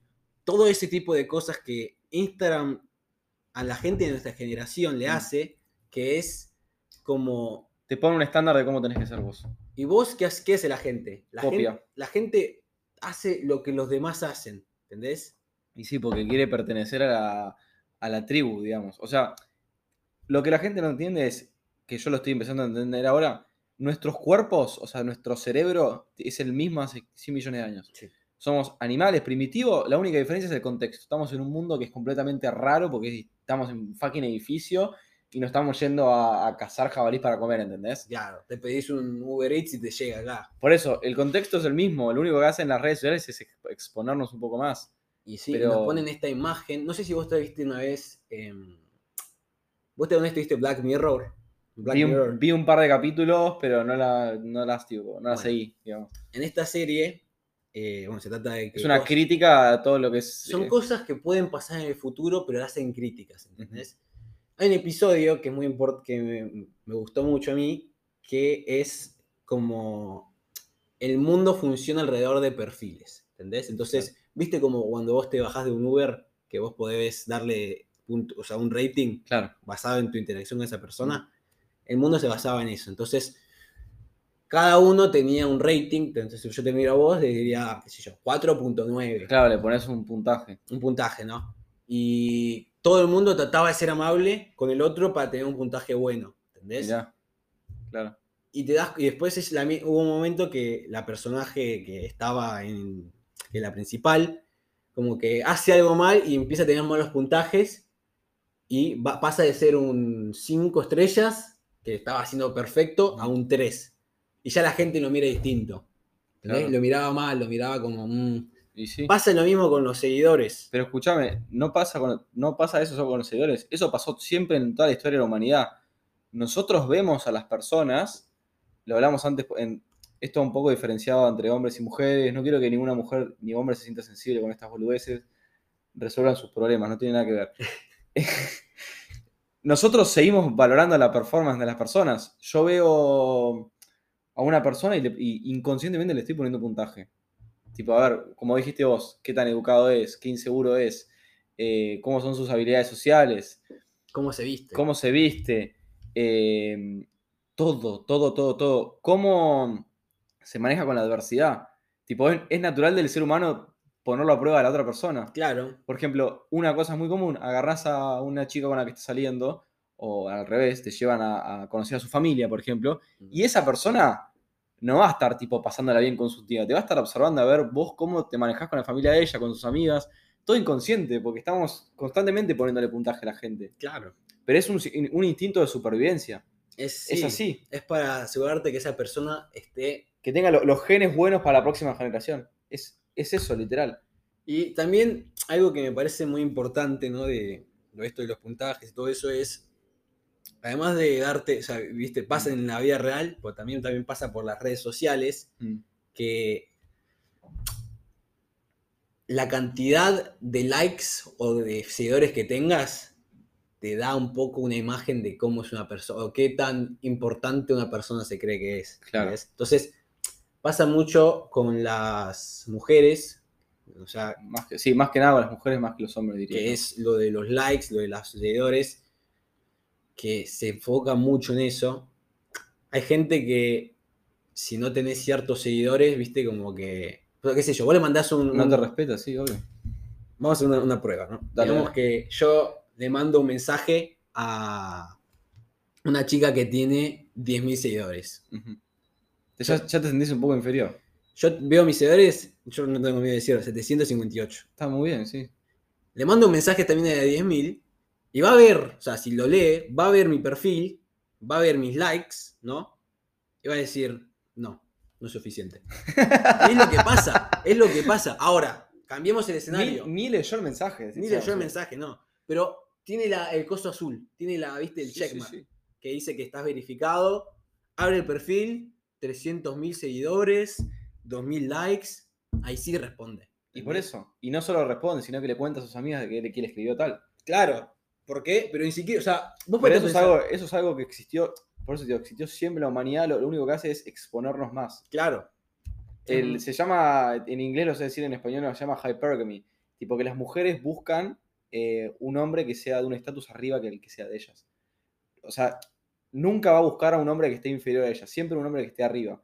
Todo ese tipo de cosas que Instagram a la gente de nuestra generación le Mm. hace, que es como Te pone un estándar de cómo tenés que ser vos. ¿Y vos qué, hace- qué hace la gente? La, Copia. gente? la gente hace lo que los demás hacen, ¿entendés? Y sí, porque quiere pertenecer a la, a la tribu, digamos. O sea, lo que la gente no entiende es, que yo lo estoy empezando a entender ahora, nuestros cuerpos, o sea, nuestro cerebro es el mismo hace 100 millones de años. Sí. Somos animales primitivos, la única diferencia es el contexto. Estamos en un mundo que es completamente raro porque estamos en un fucking edificio y nos estamos yendo a, a cazar jabalís para comer, ¿entendés? Claro, te pedís un Uber Eats y te llega acá. Por eso, el contexto es el mismo. Lo único que hacen las redes sociales es exp- exponernos un poco más. Y sí, Pero- nos ponen esta imagen. No sé si vos te viste una vez. em, ¿Vos te, viste Black Mirror? Black Vi un, Mirror. vi un par de capítulos, pero no, la, no las tipo, no las Bueno. seguí, digamos. En esta serie, eh, bueno, se trata de que. Es una vos- crítica a todo lo que es. Son eh, cosas que pueden pasar en el futuro, pero las hacen críticas, ¿entendés? Hay un episodio que es muy que me, me gustó mucho a mí, que es como el mundo funciona alrededor de perfiles, ¿entendés? Entonces, ¿viste como cuando vos te bajás de un Uber, que vos podés darle punto, o sea, un rating Claro. basado en tu interacción con esa persona? El mundo se basaba en eso. Entonces, cada uno tenía un rating, entonces si yo te miro a vos, le diría, qué sé yo, 4.9 Claro, le pones un puntaje. un puntaje, ¿no? Y todo el mundo trataba de ser amable con el otro para tener un puntaje bueno, ¿entendés? Mirá. Claro. Y te das y después es la hubo un momento que la personaje que estaba en, en la principal como que hace algo mal y empieza a tener malos puntajes y va- pasa de ser un 5 estrellas que estaba haciendo perfecto a un 3. Y ya la gente lo mira distinto. Lo miraba mal, lo miraba como... mm, Y sí. Pasa lo mismo con los seguidores. Pero escúchame, no pasa, con- no pasa eso solo con los seguidores. Eso pasó siempre en toda la historia de la humanidad. Nosotros vemos a las personas, lo hablamos antes, en, esto un poco diferenciado entre hombres y mujeres. No quiero que ninguna mujer ni hombre se sienta sensible con estas boludeces. Resuelvan sus problemas, no tiene nada que ver. Nosotros seguimos valorando la performance de las personas. Yo veo a una persona y, le- y inconscientemente le estoy poniendo puntaje. Tipo, a ver, como dijiste vos, qué tan educado es, qué inseguro es, eh, cómo son sus habilidades sociales, ¿Cómo se viste? cómo se viste, eh, todo, todo, todo, todo. Cómo se maneja con la adversidad. Tipo, es, es natural del ser humano ponerlo a prueba a la otra persona. Claro. Por ejemplo, una cosa muy común, agarrás a una chica con la que estás saliendo, o al revés, te llevan a, a conocer a su familia, por ejemplo, y esa persona no va a estar tipo pasándola bien con su tía, te va a estar observando a ver vos cómo te manejás con la familia de ella, con sus amigas, todo inconsciente, porque estamos constantemente poniéndole puntaje a la gente. Claro. Pero es un, un instinto de supervivencia. Es, Es sí, así. Es para asegurarte que esa persona esté. Que tenga lo- los genes buenos para la próxima generación. Es, es eso, literal. Y también algo que me parece muy importante, ¿no? De lo esto de los puntajes y todo eso es. Además de darte, o sea, viste, pasa en la vida real, pero también, también pasa por las redes sociales, Mm. que la cantidad de likes o de seguidores que tengas te da un poco una imagen de cómo es una persona, o qué tan importante una persona se cree que es. Claro. ¿ves? Entonces, pasa mucho con las mujeres, o sea, Más que, sí, más que nada con las mujeres, más que los hombres, diría. que es lo de los likes, lo de los seguidores, que se enfoca mucho en eso. Hay gente que si no tenés ciertos seguidores, viste, como que, qué sé yo, vos le mandás un... No te respeta, sí, obvio. Vamos a hacer una, una prueba, ¿no? Dale, Digamos dale. que yo le mando un mensaje a una chica que tiene 10.000 seguidores. Ya, ya te sentís un poco inferior. Yo veo mis seguidores, yo no tengo miedo de decirlo, 758. Está muy bien, sí. Le mando un mensaje también de 10.000 y va a ver, o sea, si lo lee, va a ver mi perfil, va a ver mis likes, ¿no? Y va a decir, no, no es suficiente. Y es lo que pasa, es lo que pasa. Ahora, cambiemos el Ni, escenario. ni leyó el mensaje. Ni leyó el mensaje, no. Pero tiene la- el coso azul, tiene la, viste, el Sí, checkmark, sí. que dice que estás verificado, abre el perfil, 300.000 seguidores, 2.000 likes, ahí sí responde. Y por eso. Y no solo responde, sino que le cuenta a sus amigas de que él escribió tal. Claro, ¿por qué? Pero ni siquiera, o sea, vos Pero eso es, algo, eso es algo que existió. Por eso te digo, existió siempre la humanidad. Lo, lo único que hace es exponernos más. Claro. El-. Se llama, en inglés lo sé decir, en español lo llama hypergamy. Tipo que las mujeres buscan eh, un hombre que sea de un estatus arriba que el que sea de ellas. O sea, nunca va a buscar a un hombre que esté inferior a ellas. Siempre un hombre que esté arriba.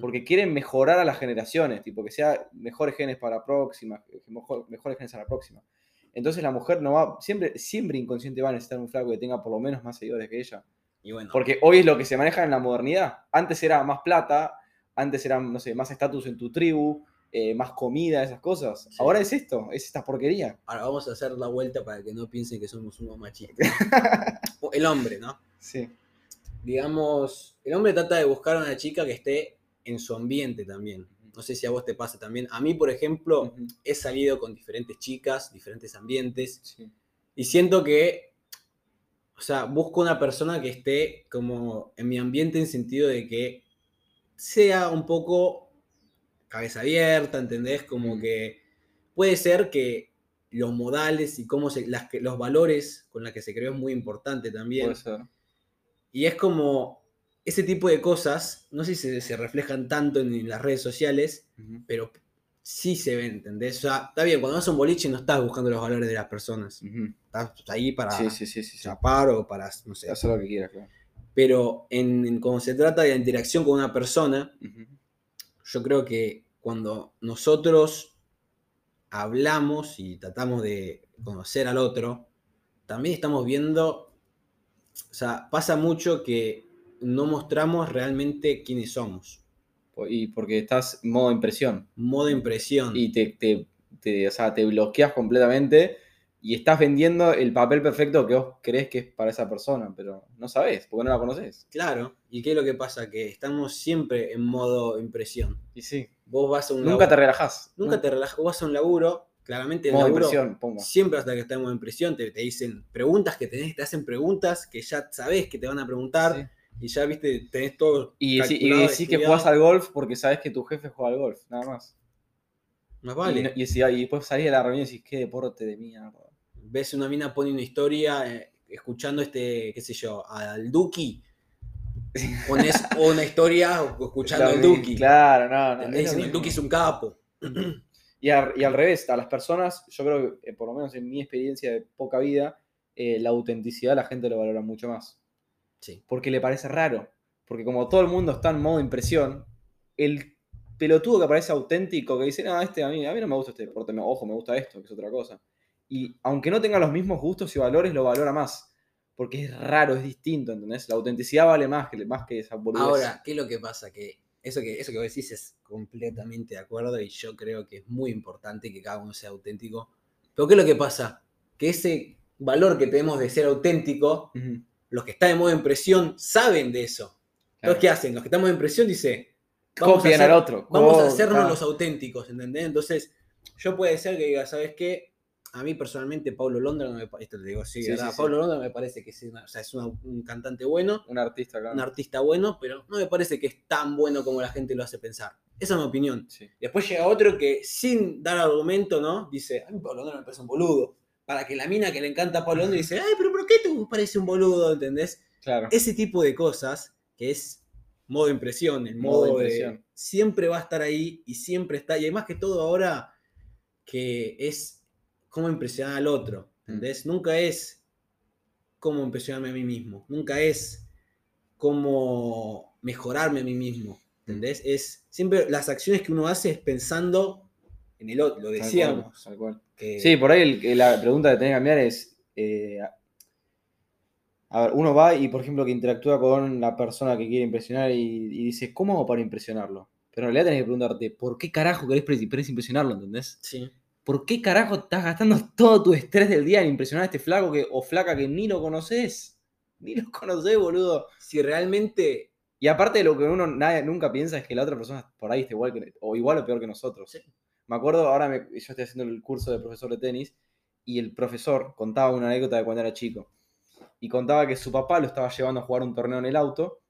Porque quieren mejorar a las generaciones, tipo que sea mejores genes para la próxima, mejor- mejores genes a la próxima. Entonces la mujer no va, siempre, siempre inconsciente va a necesitar un flaco que tenga por lo menos más seguidores que ella. Y bueno, Porque hoy es lo que se maneja en la modernidad. Antes era más plata, antes era, no sé, más estatus en tu tribu, eh, más comida, esas cosas. Sí. Ahora es esto, es esta porquería. ahora vamos a hacer la vuelta para que no piensen que somos unos machistas. El hombre, ¿no? Sí. Digamos, el hombre trata de buscar a una chica que esté en su ambiente también. No sé si a vos te pasa también. A mí, por ejemplo, Ujú. he salido con diferentes chicas, diferentes ambientes, Sí. y siento que, o sea, busco una persona que esté como en mi ambiente en sentido de que sea un poco cabeza abierta, ¿entendés? Como Mm. que puede ser que los modales y cómo se, las, los valores con los que se creó es muy importante también. Puede ser. Y es como ese tipo de cosas, no sé si se, se reflejan tanto en, en las redes sociales, pero sí se ven, ¿entendés? O sea, está bien, cuando vas a un boliche no estás buscando los valores de las personas. Estás ahí para Sí, chapar o para, no sé. Hacer lo que quieras, claro. Pero en, en- cuando se trata de la interacción con una persona, yo creo que cuando nosotros hablamos y tratamos de conocer al otro, también estamos viendo, o sea, pasa mucho que no mostramos realmente quiénes somos. Y porque estás en modo impresión. Modo impresión. y te, te, te- o sea, te bloqueas completamente y estás vendiendo el papel perfecto que vos crees que es para esa persona, pero no sabés, porque no la conoces. Claro. ¿Y qué es lo que pasa? Que estamos siempre en modo impresión. Y sí. Vos vas a un Nunca te relajás. nunca te relajas, vos vas a un laburo, claramente el Modo laburo, impresión, pongo. siempre hasta que estamos en presión, te, te dicen preguntas que tenés, te hacen preguntas que ya sabés que te van a preguntar Sí. Y ya viste, tenés todo. Y, decí- y decís que jugás al golf porque sabés que tu jefe juega al golf, nada más. Más vale. y, y después salís de la reunión y decís, qué deporte de mierda. Ves una mina pone una historia eh, escuchando este, qué sé yo, al Duki. Pones una historia escuchando al Duki. Claro, no, no. Diciendo, el. Duki es un capo. Y al, y al revés, a las personas, yo creo que, eh, por lo menos en mi experiencia de poca vida, eh, la autenticidad la gente lo valora mucho más. Sí. Porque le parece raro. Porque como todo el mundo está en modo impresión, el pelotudo que parece auténtico, que dice, no, este a mí, a mí no me gusta este deporte, me- ojo, me gusta esto, que es otra cosa. Y aunque no tenga los mismos gustos y valores, lo valora más. Porque es raro, es distinto, ¿entendés? La autenticidad vale más que, más que esa boludez. Ahora, ¿qué es lo que pasa? Que eso que, eso que vos decís es completamente de acuerdo y yo creo que es muy importante que cada uno sea auténtico. Pero ¿qué es lo que pasa? Que ese valor que tenemos de ser auténtico, Ujú, los que están en modo impresión saben de eso. Entonces, ¿qué hacen? Los que estamos en presión dice, Copian hacer- al otro. vamos a hacernos los auténticos, ¿entendés? Entonces, yo puede ser que diga, ¿sabes qué? A mí personalmente Pablo Londra no me parece, esto te digo, sí, Sí. Pablo Londra me parece que es, una- o sea, es una- un cantante bueno, Un artista, claro. un artista bueno, pero no me parece que es tan bueno como la gente lo hace pensar. Esa es mi opinión. Después llega otro que sin dar argumento, ¿no? Dice, a mí Pablo Londra me parece un boludo. Para que la mina que le encanta a Pablo Londra dice, ay, pero ¿por qué te parece un boludo? ¿Entendés? Claro. Ese tipo de cosas, que es modo impresión, el Modo modo, de- impresión. siempre va a estar ahí y siempre está. Y además que todo ahora que es cómo impresionar al otro. Mm. ¿Entendés? Nunca es cómo impresionarme a mí mismo. Nunca es cómo mejorarme a mí mismo. ¿Entendés? Es siempre las acciones que uno hace es pensando en el otro. Lo Tal decíamos. cual, tal cual. que- Sí, por ahí el- la pregunta que tenés que cambiar es. eh, a ver, uno va y, por ejemplo, que interactúa con la persona que quiere impresionar y, y dice, ¿cómo hago para impresionarlo? Pero en realidad tenés que preguntarte, ¿por qué carajo querés, querés impresionarlo? ¿Entendés? sí. ¿Por qué carajo estás gastando todo tu estrés del día en impresionar a este flaco que, o flaca que ni lo conoces? Ni lo conoces, boludo. Si realmente. Y aparte de lo que uno nadie, nunca piensa es que la otra persona por ahí está igual que, o igual o peor que nosotros. Sí. Me acuerdo, ahora me- yo estoy haciendo el curso de profesor de tenis y el profesor contaba una anécdota de cuando era chico. Y contaba que su papá lo estaba llevando a jugar un torneo en el auto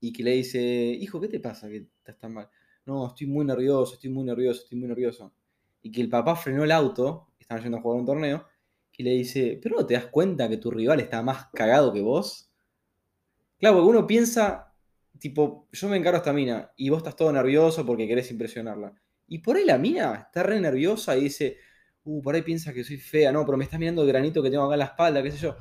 y que le dice, hijo, ¿qué te pasa que estás tan mal? No, estoy muy nervioso, estoy muy nervioso, estoy muy nervioso. Y que el papá frenó el auto, estaban yendo a jugar un torneo, y le dice, ¿pero no te das cuenta que tu rival está más cagado que vos? Claro, porque uno piensa, tipo, yo me encaro a esta mina y vos estás todo nervioso porque querés impresionarla. Y por ahí la mina está re nerviosa y dice, uh, por ahí piensa que soy fea, no, pero me está mirando el granito que tengo acá en la espalda, qué sé yo.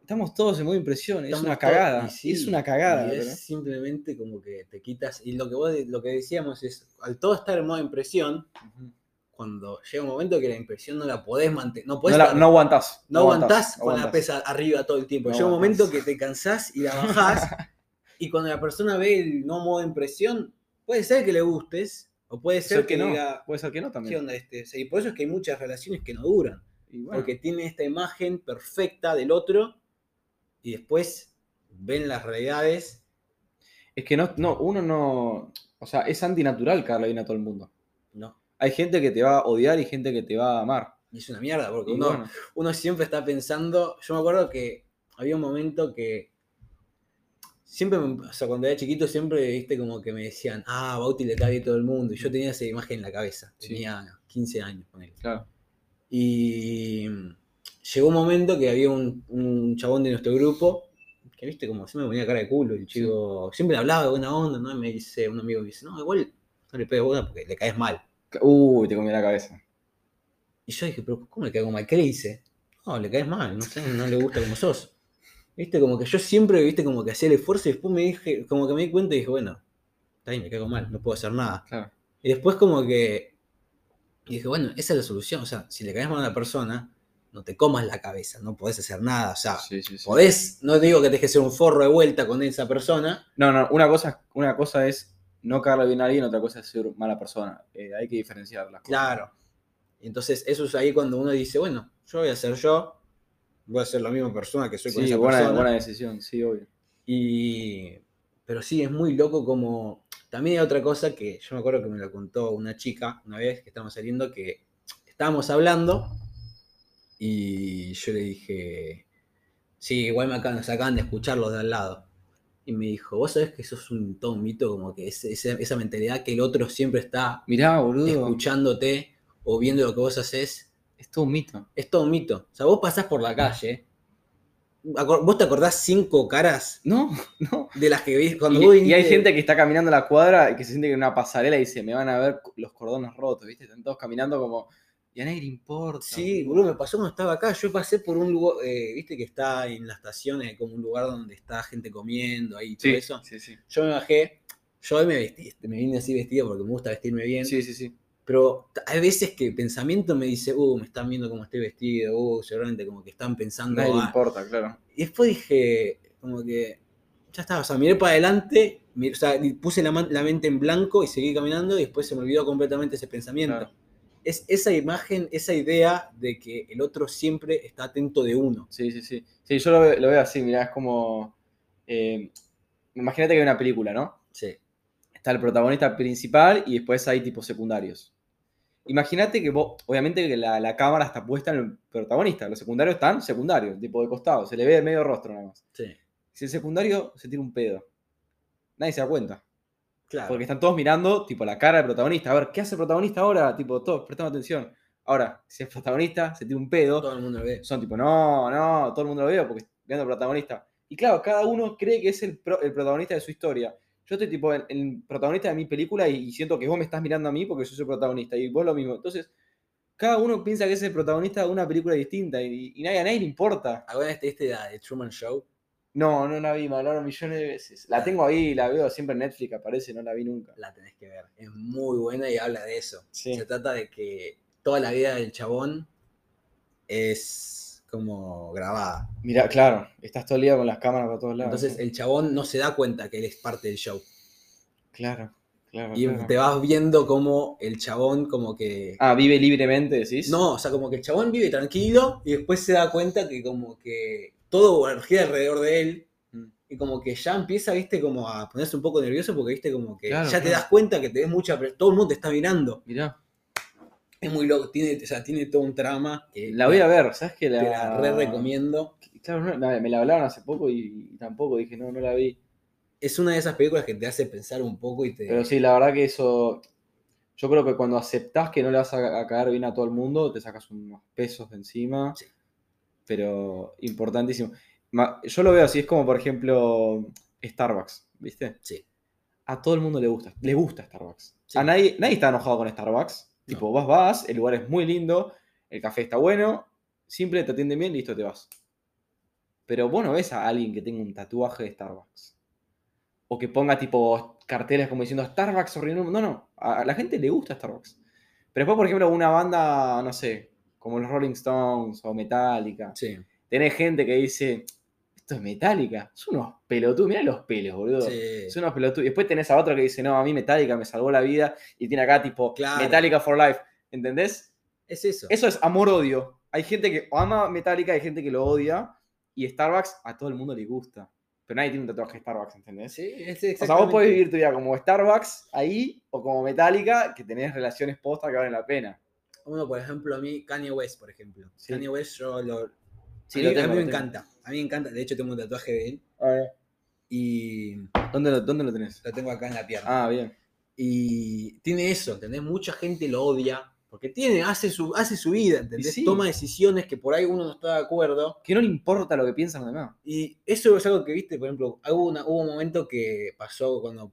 Estamos todos en modo impresión, es una cagada, sí, es una cagada. es simplemente como que te quitas. Y lo que vos lo que decíamos es, al todo estar en modo impresión, cuando llega un momento que la impresión no la podés mantener. No, No, podés la- estar- no aguantás. no aguantás no con la pesa arriba todo el tiempo. No llega un momento que te cansás y la bajás. y cuando la persona ve el no modo impresión, puede ser que le gustes, o puede ser ser que, que no, diga, puede ser que no ¿qué también. onda este? Y por eso es que hay muchas relaciones que no duran. Y bueno, Porque tiene esta imagen perfecta del otro y después ven las realidades. es que no, no, uno no. O sea, es antinatural caerle bien a todo el mundo. No. Hay gente que te va a odiar y gente que te va a amar. Y es una mierda, porque uno, bueno, uno siempre está pensando. Yo me acuerdo que había un momento que. Siempre, o sea, cuando era chiquito, siempre, viste, como que me decían, ah, a Bauti le cae bien todo el mundo. Y yo tenía esa imagen en la cabeza. Sí. Tenía 15 años con él. claro. Y llegó un momento que había un, un chabón de nuestro grupo que, viste, como siempre me ponía cara de culo. El chico siempre hablaba de buena onda, ¿no? Y me dice, un amigo me dice, no, igual no le pegues bola porque le caes mal. Uy, te comí la cabeza. Y yo dije, pero ¿cómo le caigo mal? ¿Qué le hice? No, le caes mal, no sé, no le gusta como sos. Viste, como que yo siempre, viste, como que hacía el esfuerzo y después me dije, como que me di cuenta y dije, bueno, está bien, me caigo mal, no puedo hacer nada. Claro. Y después como que y dije, bueno, esa es la solución. O sea, si le caes mal a una persona, no te comas la cabeza, no podés hacer nada. O sea, Sí, sí, sí. podés, no digo que tenés que ser un forro de vuelta con esa persona. No, no, una cosa, una cosa es no caerle bien a alguien, otra cosa es ser mala persona. Eh, hay que diferenciar las cosas. Claro. Entonces eso es ahí cuando uno dice, bueno, yo voy a ser yo, voy a ser la misma persona que soy con Sí, esa buena, persona. buena decisión, sí, obvio. Y, pero sí, es muy loco como... También hay otra cosa que yo me acuerdo que me lo contó una chica una vez que estábamos saliendo, que estábamos hablando y yo le dije, sí, igual me acaban, nos acaban de escuchar los de al lado. Y me dijo, vos sabés que eso es un, todo un mito, como que es, esa- esa mentalidad que el otro siempre está Mirá, boludo. escuchándote o viendo lo que vos haces, Es todo un mito. es todo un mito. O sea, vos pasás por la calle, vos te acordás cinco caras No, no. de las que viste cuando Y, vos y hay gente que está caminando la cuadra y que se siente que en una pasarela y dice, me van a ver los cordones rotos, ¿viste? Están todos caminando como, y a nadie le importa. Sí, boludo, me pasó cuando estaba acá. Yo pasé por un lugar, eh, viste que está en la estación, es como un lugar donde está gente comiendo ahí y todo Sí, eso. sí, sí. Yo me bajé, yo hoy me vestí, me vine así vestido porque me gusta vestirme bien. Sí, sí, sí. Pero hay veces que el pensamiento me dice, uh, me están viendo cómo estoy vestido, uh, seguramente como que están pensando. "Ah". importa, claro. Y después dije, como que, ya está, o sea, miré para adelante, o sea, puse la, la mente en blanco y seguí caminando y después se me olvidó completamente ese pensamiento. Claro. Es esa imagen, esa idea de que el otro siempre está atento de uno. Sí, sí, sí. Sí, yo lo veo así, mirá, es como... eh, imagínate que hay una película, ¿no? Sí. Está el protagonista principal y después hay tipos secundarios. Imagínate que vos, obviamente que la, la cámara está puesta en el protagonista, los secundarios están secundarios, tipo de costado, se le ve medio rostro nada más. Sí. Si el secundario se tira un pedo, nadie se da cuenta. Claro. Porque están todos mirando, tipo, la cara del protagonista. A ver, ¿qué hace el protagonista ahora? Tipo, todos prestando atención. Ahora, si el protagonista se tira un pedo, todo el mundo lo ve. son tipo, no, no, todo el mundo lo ve porque viendo al protagonista. Y claro, cada uno cree que es el, pro- el protagonista de su historia. Yo estoy tipo el, el protagonista de mi película y, y siento que vos me estás mirando a mí porque yo soy el protagonista y vos lo mismo. Entonces, cada uno piensa que es el protagonista de una película distinta y, y nadie, a nadie le importa. ¿Alguna vez te viste la de Truman Show? No, no la vi, me hablaron millones de veces. La tengo ahí, la veo siempre en Netflix, aparece, no la vi nunca. La tenés que ver. Es muy buena y habla de eso. Sí. Se trata de que toda la vida del chabón es como grabada. Mira, claro, estás todo el día con las cámaras para todos lados. Entonces el chabón no se da cuenta que él es parte del show. Claro, claro. Y claro. te vas viendo como el chabón como que... Ah, vive libremente, decís. No, o sea, como que el chabón vive tranquilo y después se da cuenta que como que todo gira alrededor de él y como que ya empieza, viste, como a ponerse un poco nervioso porque, viste, como que Claro, ya te das cuenta que te ves mucha presión, todo el mundo te está mirando. Mirá, Es muy loco, tiene, o sea, tiene todo un trama que la voy a ver, ¿sabes qué? te La, la re recomiendo. Claro, no, me la hablaron hace poco y, y tampoco dije, no, no la vi. Es una de esas películas que te hace pensar un poco y te... Pero sí, la verdad que eso. Yo creo que cuando aceptás que no le vas a, a caer bien a todo el mundo, te sacas unos pesos de encima. Sí. Pero importantísimo. Yo lo veo así, es como por ejemplo Starbucks, ¿viste? Sí. A todo el mundo le gusta, le gusta Starbucks. Sí. A nadie, nadie está enojado con Starbucks. No. Tipo, vas, vas, el lugar es muy lindo, el café está bueno, simple, te atienden bien, listo, te vas. Pero vos no ves a alguien que tenga un tatuaje de Starbucks. O que ponga tipo carteles como diciendo Starbucks horrible. No, no. A a la gente le gusta Starbucks. Pero después, por ejemplo, una banda, no sé, como los Rolling Stones o Metallica. Sí, Tenés gente que dice, esto es Metallica. Son unos pelotudos. Mirá los pelos, boludo. sí. Son unos pelotudos. Y después tenés a otro que dice, no, a mí Metallica me salvó la vida. Y tiene acá tipo Claro. Metallica for Life. ¿Entendés? Es eso. Eso es amor-odio. Hay gente que ama Metallica, hay gente que lo odia. Y Starbucks a todo el mundo le gusta. Pero nadie tiene un tatuaje de Starbucks, ¿entendés? Sí, es O sea, vos podés vivir tu vida como Starbucks ahí o como Metallica, que tenés relaciones postas que valen la pena. Uno, por ejemplo, a mí, Kanye West, por ejemplo. Sí. Kanye West, yo lo. Sí, a lo mí, a tengo, mí lo me tengo. encanta. A mí me encanta. De hecho, tengo un tatuaje de él. Y ¿Dónde lo, dónde lo tenés? lo tengo acá en la pierna. Ah, bien. Y tiene eso, ¿entendés? Mucha gente lo odia. Porque tiene, hace su, hace su vida, ¿entendés? Sí. Toma decisiones que por ahí uno no está de acuerdo. Que no le importa lo que piensan los demás. Y eso es algo que viste, por ejemplo, hubo, una- hubo un momento que pasó cuando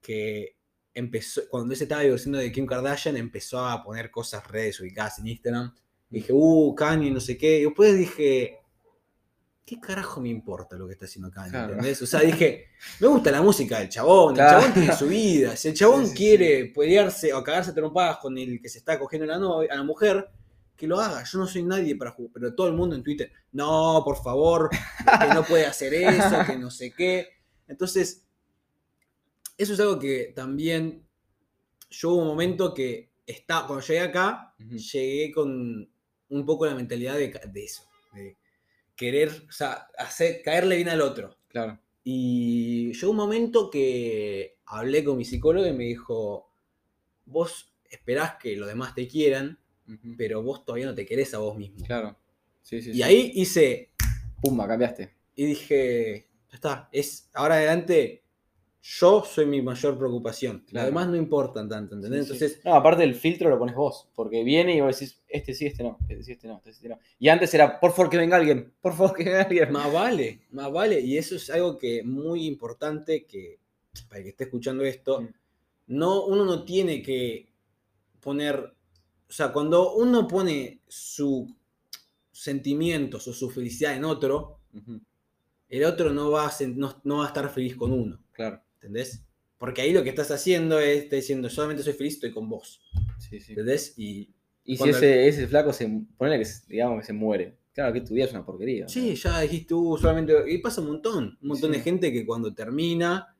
que empezó, cuando él se estaba divorciando de Kim Kardashian, empezó a poner cosas redes ubicadas en Instagram. Dije, uh, Kanye, no sé qué. Y después dije, ¿qué carajo me importa lo que está haciendo Kanye? Claro. ¿Entendés? O sea, dije, me gusta la música del chabón, Claro. el chabón tiene su vida. Si el chabón Sí, sí, quiere pelearse o cagarse a trompadas con el que se está cogiendo a la, novia, a la mujer, que lo haga. Yo no soy nadie para jugar, pero todo el mundo en Twitter, no, por favor, que no puede hacer eso, que no sé qué. Entonces, eso es algo que también yo hubo un momento que está, cuando llegué acá, llegué con un poco la mentalidad de, eso, de querer, o sea, hacer, caerle bien al otro. Claro. Y llegó un momento que hablé con mi psicólogo y me dijo, vos esperás que los demás te quieran, pero vos todavía no te querés a vos mismo. Claro. Sí, sí, Y sí. ahí hice, Pumba, cambiaste. y dije, ya está, es ahora adelante yo soy mi mayor preocupación. Claro. Los demás no importan tanto, ¿entendés? Sí, sí. Entonces, No, aparte el filtro lo pones vos, porque viene y vos decís, este sí, este no, este sí, este no, este sí, este no. Y antes era, por favor que venga alguien, por favor que venga alguien. más vale, más vale. Y eso es algo que muy importante que, para el que esté escuchando esto, Mm. no, uno no tiene que poner, o sea, cuando uno pone sus sentimientos o su felicidad en otro, el otro no va, a, no va a estar feliz con uno, Claro, ¿entendés? Porque ahí lo que estás haciendo es, está diciendo, solamente soy feliz, estoy con vos, sí, sí. ¿entendés? Y Y si ese, ese flaco se, ponele que, digamos que se muere. Claro que tu vida es una porquería. Sí, ya dijiste, uh, solamente. Y pasa un montón. Un montón Sí. de gente que cuando termina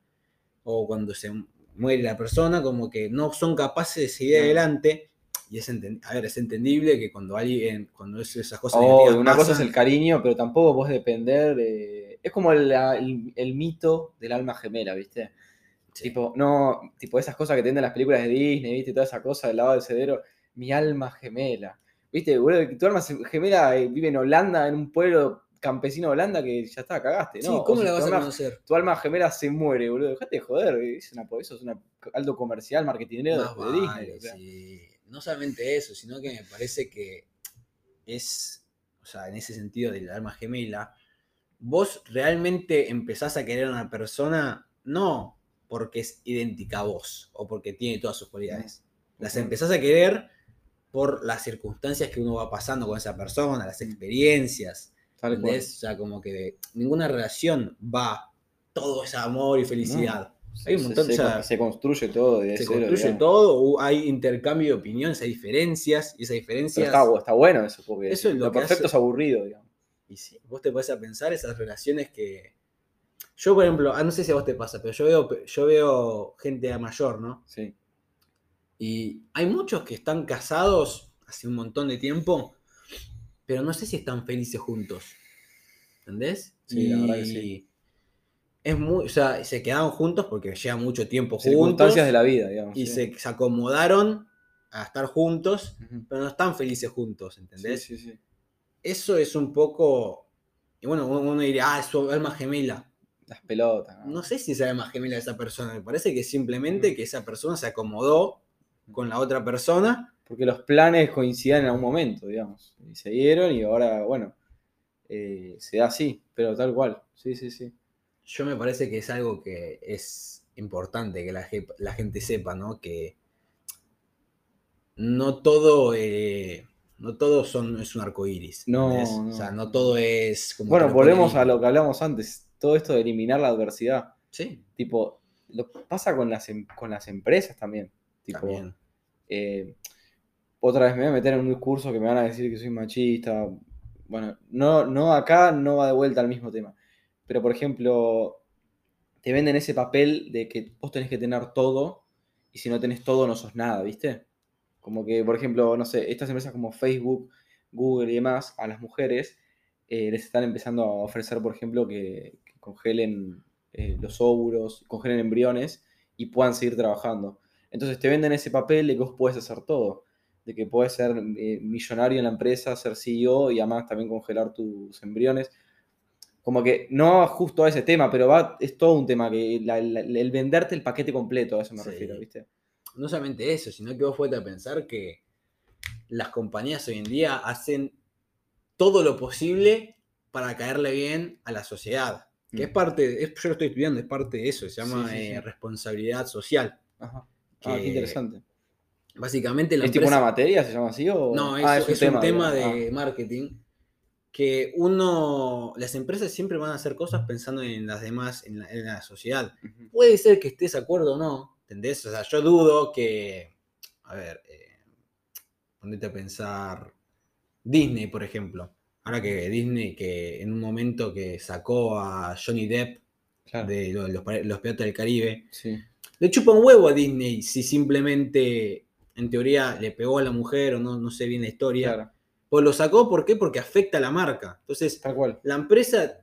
o cuando se muere la persona, como que no son capaces de seguir No. adelante. Y es, a ver, es entendible que cuando alguien, cuando es- esas cosas Oh, una cosa es el cariño, pero tampoco vos depender de... Es como el, el- el mito del alma gemela, ¿viste? Sí. Tipo, no, tipo esas cosas que te venden las películas de Disney, ¿viste? Toda esa cosa del lado del cerebro. Mi alma gemela. ¿Viste? Boludo, tu alma gemela eh, vive en Holanda, en un pueblo campesino de Holanda que ya está, cagaste, Sí, ¿no? O ¿cómo la vas a alma- conocer? Tu alma gemela se muere, boludo. Dejate de joder, es una, eso es una alto comercial, marketingero Más de vale, Disney. o sea. sí. No solamente eso, sino que me parece que es, o sea, en ese sentido del alma gemela, vos realmente empezás a querer a una persona no porque es idéntica a vos o porque tiene todas sus cualidades. Las empezás a querer por las circunstancias que uno va pasando con esa persona, las experiencias. Tal cual. O sea, como que ninguna relación va todo ese amor y felicidad. Hay un montón, se, o sea, se construye todo de se cero, construye digamos. todo, hay intercambio de opiniones, hay diferencias, y esas Pero diferencias. está, está bueno eso, porque Eso es lo lo, que perfecto hace- es aburrido, digamos. Y sí, vos te podés a pensar esas relaciones que. Yo, por ejemplo, ah, no sé si a vos te pasa, pero yo veo, yo veo gente mayor, ¿no? Sí. Y hay muchos que están casados hace un montón de tiempo, pero no sé si están felices juntos. ¿Entendés? Sí, la verdad que sí. Es muy, o sea, se quedaron juntos porque llevan mucho tiempo juntos. Circunstancias de la vida, digamos. y sí. se, se acomodaron a estar juntos, pero no están felices juntos, ¿entendés? Sí, sí, sí. Eso es un poco. Y bueno, uno diría, ah, es su alma gemela. Las pelotas. ¿no? No sé si es alma gemela de esa persona. Me parece que simplemente que esa persona se acomodó con la otra persona. Porque los planes coincidían en algún momento, digamos. Y se dieron y ahora, bueno, eh, se da así, pero tal cual. Sí, sí, sí. Yo me parece que es algo que es importante que la gente sepa, ¿no? Que no todo, eh, no todo son, es un arco iris. No. O sea, no todo es como. Bueno, volvemos a lo que hablamos antes. Todo esto de eliminar la adversidad. Sí, Tipo, lo pasa con las, em- con las empresas también. Tipo, también. eh, otra vez me voy a meter en un discurso que me van a decir que soy machista. Bueno, no, no acá no va de vuelta al mismo tema. Pero por ejemplo, te venden ese papel de que vos tenés que tener todo y si no tenés todo no sos nada, ¿viste? Como que, por ejemplo, no sé, estas empresas como Facebook, Google y demás, a las mujeres eh, les están empezando a ofrecer, por ejemplo, que, que congelen eh, los óvulos, congelen embriones y puedan seguir trabajando. Entonces te venden ese papel de que vos podés hacer todo, de que podés ser eh, millonario en la empresa, ser CEO y además también congelar tus embriones. Como que no justo a ese tema, pero va, es todo un tema, que la- la- el venderte el paquete completo, a eso me Sí. refiero, ¿viste? No solamente eso, sino que vos fuiste a pensar que las compañías hoy en día hacen todo lo posible para caerle bien a la sociedad. Que Mm. es parte, es- yo lo estoy estudiando, es parte de eso, se llama Sí, sí, eh, sí. responsabilidad social. Ajá. Ah, qué interesante. Básicamente la ¿Es tipo una materia, se llama así? O... No, es, Ah, es un tema, de digamos. marketing que uno, las empresas siempre van a hacer cosas pensando en las demás, en la, en la sociedad. Ah. Puede ser que estés de acuerdo o no, ¿entendés? O sea, yo dudo que, a ver, eh, ponete a pensar Disney, por ejemplo. Ahora que Disney, que en un momento que sacó a Johnny Depp Claro. de lo- los, los Piratas del Caribe, Sí. le chupa un huevo a Disney si simplemente, en teoría, le pegó a la mujer o no, no sé bien la historia. Claro. Pues lo sacó, ¿por qué? Porque afecta a la marca. Entonces, Tal cual. la empresa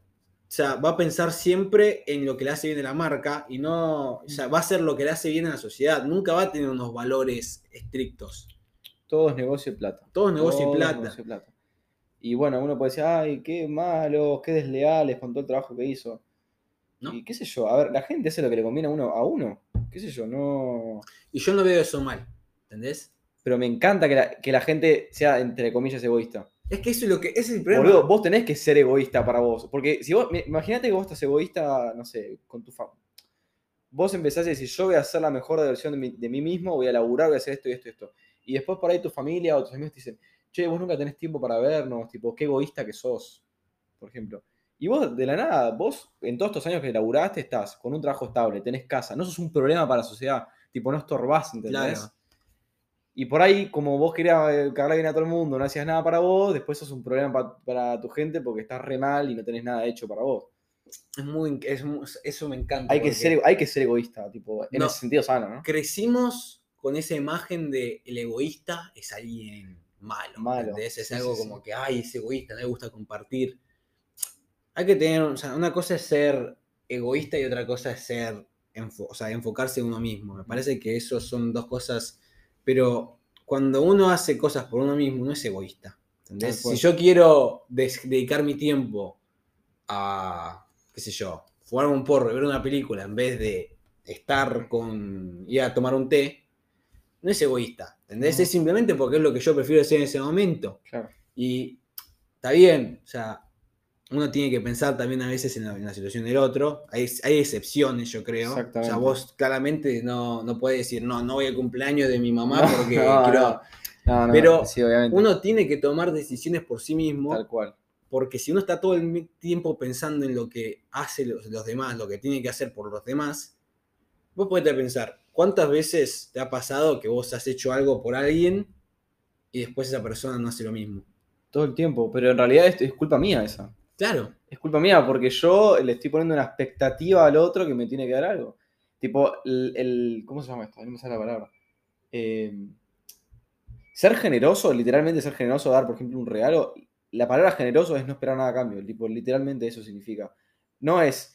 o sea, va a pensar siempre en lo que le hace bien a la marca y no, o sea, va a hacer lo que le hace bien a la sociedad. Nunca va a tener unos valores estrictos. Todo es negocio y plata. Todo es negocio Todo y plata. negocio y plata. Y bueno, uno puede decir, ay, qué malos, qué desleales con todo el trabajo que hizo. ¿No? Y qué sé yo, a ver, la gente hace lo que le conviene a uno, a uno. Qué sé yo, no. Y yo no veo eso mal, ¿entendés? Pero me encanta que la, que la gente sea, entre comillas, egoísta. Es que eso es lo que ese es el problema. Boludo, vos tenés que ser egoísta para vos. Porque si vos, imagínate que vos estás egoísta, no sé, con tu fama. Vos empezás a decir, yo voy a hacer la mejor versión de mí, de mí mismo, voy a laburar, voy a hacer esto y esto y esto. Y después por ahí tu familia o tus amigos te dicen, che, vos nunca tenés tiempo para vernos, tipo, qué egoísta que sos, por ejemplo. Y vos, de la nada, vos, en todos estos años que laburaste, estás con un trabajo estable, tenés casa, no sos un problema para la sociedad, tipo, no estorbás, ¿entendés? Claro. Y por ahí, como vos querías eh, cagarle bien a todo el mundo, no hacías nada para vos, después sos un problema pa- para tu gente porque estás re mal y no tenés nada hecho para vos. Es muy, es eso me encanta. Hay que, ser, hay que ser egoísta, tipo, en No. ese sentido sano, ¿no? Crecimos con esa imagen de el egoísta es alguien malo. Malo, ¿entendés? Es sí, algo sí, como sí. que, ay, es egoísta, no le gusta compartir. Hay que tener, o sea, una cosa es ser egoísta y otra cosa es ser, enfo- o sea, enfocarse en uno mismo. Me parece que eso son dos cosas, pero cuando uno hace cosas por uno mismo, no es egoísta. Si yo quiero dedicar mi tiempo a, qué sé yo, fumarme un porro y ver una película en vez de estar con, ir a tomar un té, no es egoísta, ¿entendés? No. Es simplemente porque es lo que yo prefiero hacer en ese momento. Claro. Y está bien, o sea, uno tiene que pensar también a veces en la, en la situación del otro. Hay, hay excepciones, yo creo. O sea, vos claramente no, no puedes decir, no, no voy al cumpleaños de mi mamá No, porque no, quiero... no. No, no, Pero sí. Uno tiene que tomar decisiones por sí mismo Tal cual. porque si uno está todo el tiempo pensando en lo que hace los, los demás, lo que tiene que hacer por los demás, vos podés pensar, ¿cuántas veces te ha pasado que vos has hecho algo por alguien y después esa persona no hace lo mismo? Todo el tiempo. Pero en realidad es, es culpa mía esa. Claro, Es culpa mía porque yo le estoy poniendo una expectativa al otro que me tiene que dar algo. Tipo, el. el- ¿Cómo se llama esto? No me sale la palabra. Eh, ser generoso, literalmente ser generoso, dar, por ejemplo, un regalo. La palabra generoso es no esperar nada a cambio. Tipo, literalmente eso significa. No es.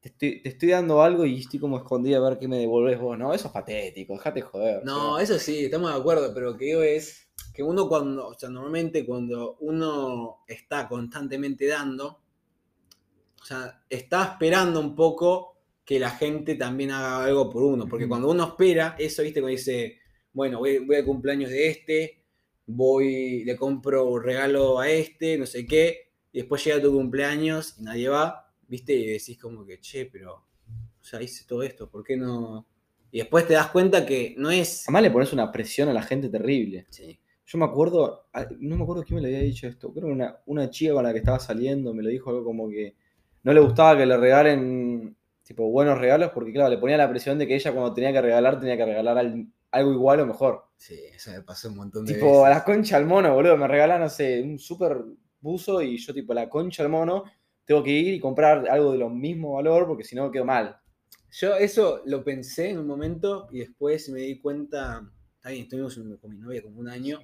Te estoy, te estoy dando algo y estoy como escondido a ver qué me devolvés vos. No, eso es patético, dejate joder. o no, sea. eso sí, estamos de acuerdo, pero lo que digo es que uno cuando, o sea, normalmente cuando uno está constantemente dando, o sea, está esperando un poco que la gente también haga algo por uno, porque cuando uno espera eso, viste, cuando dice, bueno, voy, voy al cumpleaños de este, voy, le compro un regalo a este, no sé qué, y después llega tu cumpleaños y nadie va, viste, y decís como que, che, pero, o sea, hice todo esto, ¿por qué no? Y después te das cuenta que no es... Además le pones una presión a la gente terrible. Sí. Yo me acuerdo, ah, no me acuerdo quién me le había dicho esto, creo que una, una chica con la que estaba saliendo me lo dijo algo como que no le gustaba que le regalen tipo buenos regalos porque claro, le ponía la presión de que ella cuando tenía que regalar tenía que regalar al- algo igual o mejor. Sí, eso me pasó un montón de Tipo, a la veces. concha al mono, boludo, me regalan, no sé, un super buzo y yo tipo, la concha al mono, tengo que ir y comprar algo de lo mismo valor porque si no quedo mal. Yo eso lo pensé en un momento y después me di cuenta, está bien, estuvimos con mi novia como un año,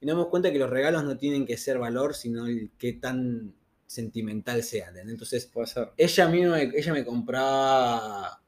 y nos dimos cuenta que los regalos no tienen que ser valor, sino el qué tan sentimental sean. ¿entendés? Entonces, Puede ser. ella a mí me, ella me compraba,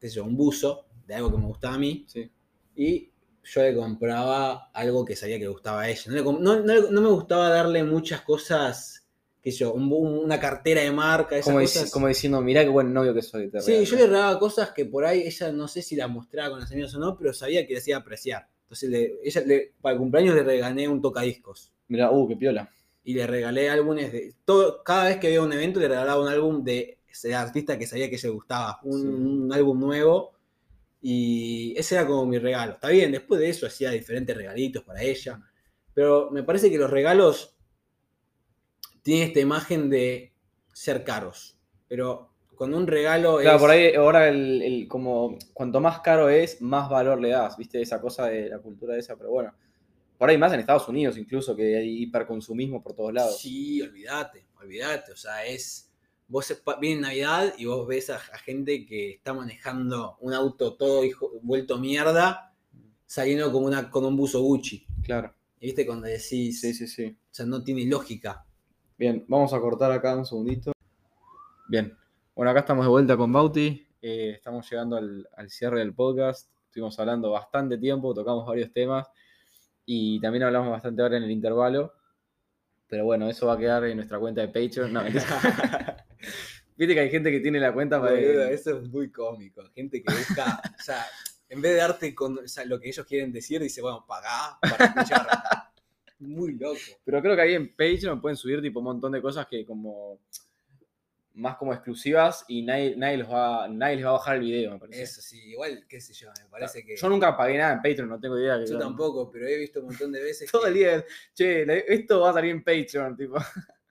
qué sé yo, un buzo de algo que me gustaba a mí, Sí. y yo le compraba algo que sabía que le gustaba a ella. No, le no- no me gustaba darle muchas cosas, qué sé yo, un una cartera de marca, esas Como, dici- cosas. como diciendo, mirá qué buen novio que soy. te Sí, regalo". yo le regalaba cosas que por ahí ella no sé si las mostraba con los amigos o no, pero sabía que le hacía apreciar. Entonces, le- ella le- para el cumpleaños le regalé un tocadiscos. Mirá, uh, qué piola. Y le regalé álbumes de. Todo, cada vez que había un evento le regalaba un álbum de ese artista que sabía que le gustaba. Un, Sí. un álbum nuevo. Y ese era como mi regalo. Está bien, después de eso hacía diferentes regalitos para ella. Pero me parece que los regalos tienen esta imagen de ser caros. Pero cuando un regalo Claro, es. por ahí ahora el, el- como cuanto más caro es, más valor le das, ¿viste? Esa cosa de la cultura esa, pero bueno. Por ahí más en Estados Unidos incluso, que hay hiperconsumismo por todos lados. Sí, olvídate, olvídate. O sea, es. Vos viene Navidad y vos ves a, a gente que está manejando un auto todo hijo- vuelto mierda, saliendo con, una, con un buzo Gucci. Claro. Y viste cuando decís, Sí, sí, sí. o sea, no tiene lógica. Bien, vamos a cortar acá un segundito. Bien, bueno, acá estamos de vuelta con Bauti. eh, estamos llegando al, al cierre del podcast. Estuvimos hablando bastante tiempo, tocamos varios temas y también hablamos bastante ahora en el intervalo. Pero bueno, eso va a quedar en nuestra cuenta de Patreon. No. Viste que hay gente que tiene la cuenta para. Boludo, eso es muy cómico. Gente que busca, o sea, en vez de darte con, o sea, lo que ellos quieren decir, dice, bueno, pagá para escuchar. muy loco. Pero creo que ahí en Patreon pueden subir tipo un montón de cosas que como más como exclusivas y nadie, nadie, los va, nadie les va a bajar el video, me parece. Eso sí, igual, qué sé yo, me parece que. Yo nunca pagué nada en Patreon, no tengo idea. que- Yo tampoco, pero he visto un montón de veces Todo que el día, che, esto va a salir en Patreon, tipo.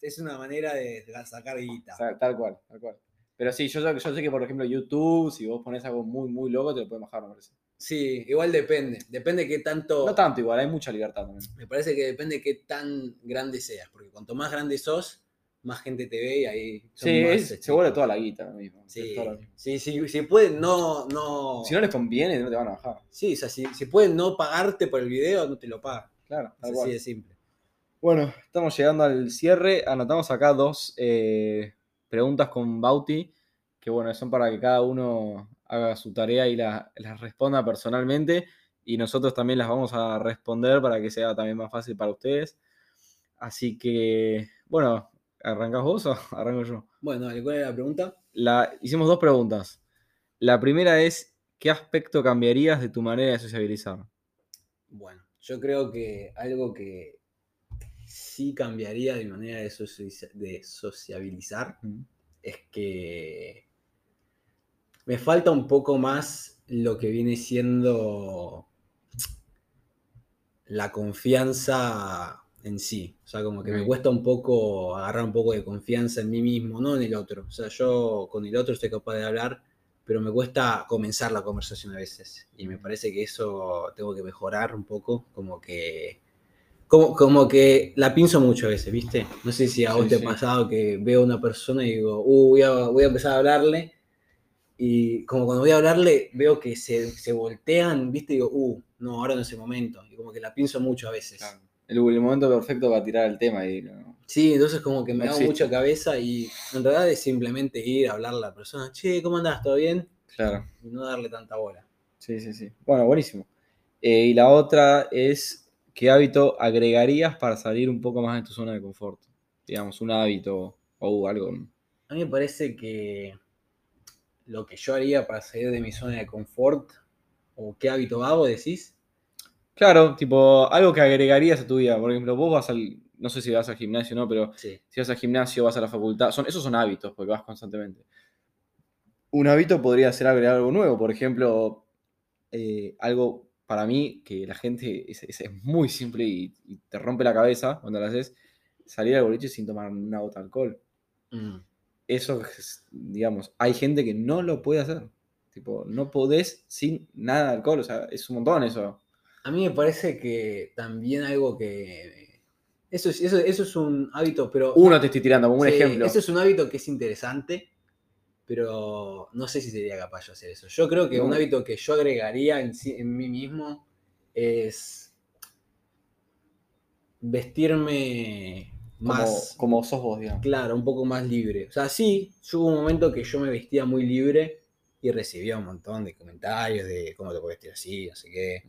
es una manera de sacar guita. O sea, tal cual, tal cual. Pero sí, yo, yo sé que por ejemplo YouTube, si vos pones algo muy, muy loco, te lo pueden bajar, me parece. Sí, igual depende. Depende qué tanto. No tanto igual, hay mucha libertad también. Me parece que depende qué tan grande seas, porque cuanto más grande sos, más gente te ve y ahí Sí, más es- se vuelve toda la guita mismo. Sí, sí, sí, si pueden no, no. Si no les conviene, no te van a bajar. Sí, o sea, si, si pueden no pagarte por el video, no te lo pagan. Claro, Es así de simple. Bueno, estamos llegando al cierre. Anotamos acá dos eh, preguntas con Bauti, que bueno, son para que cada uno haga su tarea y la- las responda personalmente. Y nosotros también las vamos a responder para que sea también más fácil para ustedes. Así que, bueno, ¿arrancás vos o arranco yo? Bueno, dale, ¿cuál era la pregunta? La, hicimos dos preguntas. La primera es, ¿qué aspecto cambiarías de tu manera de sociabilizar? Bueno, yo creo que algo que sí cambiaría de mi manera de, de sociabilizar es que me falta un poco más lo que viene siendo la confianza en sí. O sea, como que me cuesta un poco agarrar un poco de confianza en mí mismo, no en el otro. O sea, yo con el otro estoy capaz de hablar, pero me cuesta comenzar la conversación a veces. Y me parece que eso tengo que mejorar un poco, como que... Como, como que la pienso mucho a veces, ¿viste? No sé si a vos Sí, te sí. ha pasado que veo a una persona y digo, uh, voy a, voy a empezar a hablarle. Y como cuando voy a hablarle, veo que se, se voltean, ¿viste? Y digo, uh, no, ahora no es el momento. Y como que la pienso mucho a veces. El, el momento perfecto para tirar el tema y no- Sí, entonces como que me No hago existe. mucha cabeza y en realidad es simplemente ir a hablarle a la persona, che, ¿cómo andás? ¿Todo bien? Claro. Y no darle tanta bola. Sí, sí, sí. Bueno, buenísimo. Eh, y la otra es, ¿qué hábito agregarías para salir un poco más de tu zona de confort? Digamos, un hábito o algo. A mí me parece que lo que yo haría para salir de mi zona de confort, o qué hábito hago, decís, Claro, tipo, algo que agregarías a tu vida. Por ejemplo, vos vas al, no sé si vas al gimnasio o no, pero sí. si vas al gimnasio, vas a la facultad, son, esos son hábitos, porque vas constantemente. Un hábito podría ser agregar algo nuevo, por ejemplo, eh, algo para mí que la gente es, es- es muy simple y, y te rompe la cabeza cuando lo haces, salir al boliche sin tomar una gota de alcohol. Mm. Eso, es, digamos, hay gente que no lo puede hacer. Tipo, no podés sin nada de alcohol, o sea, es un montón eso. A mí me parece que también algo que... Eso es, eso, eso es un hábito, pero... Uno te estoy tirando como un Sí, ejemplo. Eso es un hábito que es interesante, pero no sé si sería capaz de hacer eso. Yo creo que No. un hábito que yo agregaría en, en mí mismo es vestirme más, como sos vos, digamos. claro, un poco más libre. O sea, sí, yo hubo un momento que yo me vestía muy libre y recibía un montón de comentarios de cómo te puedes vestir así, no sé qué.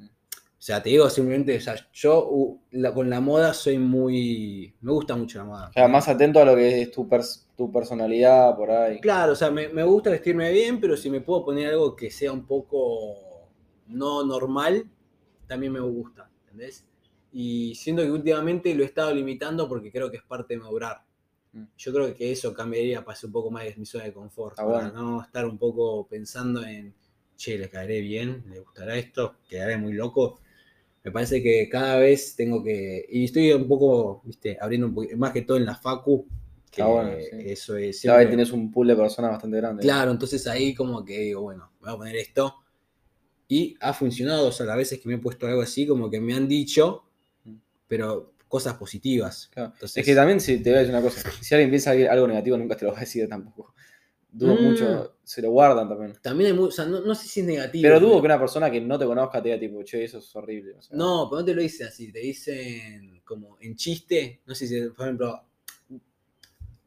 O sea, te digo simplemente, o sea, yo uh, la- con la moda soy muy... Me gusta mucho la moda. O sea, más atento a lo que es tu, pers- tu personalidad por ahí. Claro, o sea, me, me gusta vestirme bien, pero si me puedo poner algo que sea un poco no normal, también me gusta, ¿entendés? Y siento que últimamente lo he estado limitando porque creo que es parte de madurar. Mm. Yo creo que eso cambiaría para ser un poco más de mi zona de confort, Ah, para no estar un poco pensando en, che, le caeré bien, le gustará esto, quedaré muy loco. Me parece que cada vez tengo que, y estoy un poco, viste, abriendo un poquito, más que todo en la facu, que Ah, bueno, sí. eso es... Cada vez tenés un pool de personas bastante grande. Claro, entonces ahí como que digo, bueno, voy a poner esto. Y ha funcionado, o sea, las veces que me he puesto algo así, como que me han dicho, Mm. pero cosas positivas. Claro. Entonces, Es que también, si te voy a decir una cosa, si alguien piensa algo negativo, nunca te lo va a decir tampoco. Dudo Mm. mucho, se lo guardan también. También hay mu- o sea, no, no sé si es negativo. Pero dudo que una persona que no te conozca te diga tipo, che, eso es horrible. o sea, No, pero no te lo dicen así, te dicen como en chiste, no sé si, por ejemplo,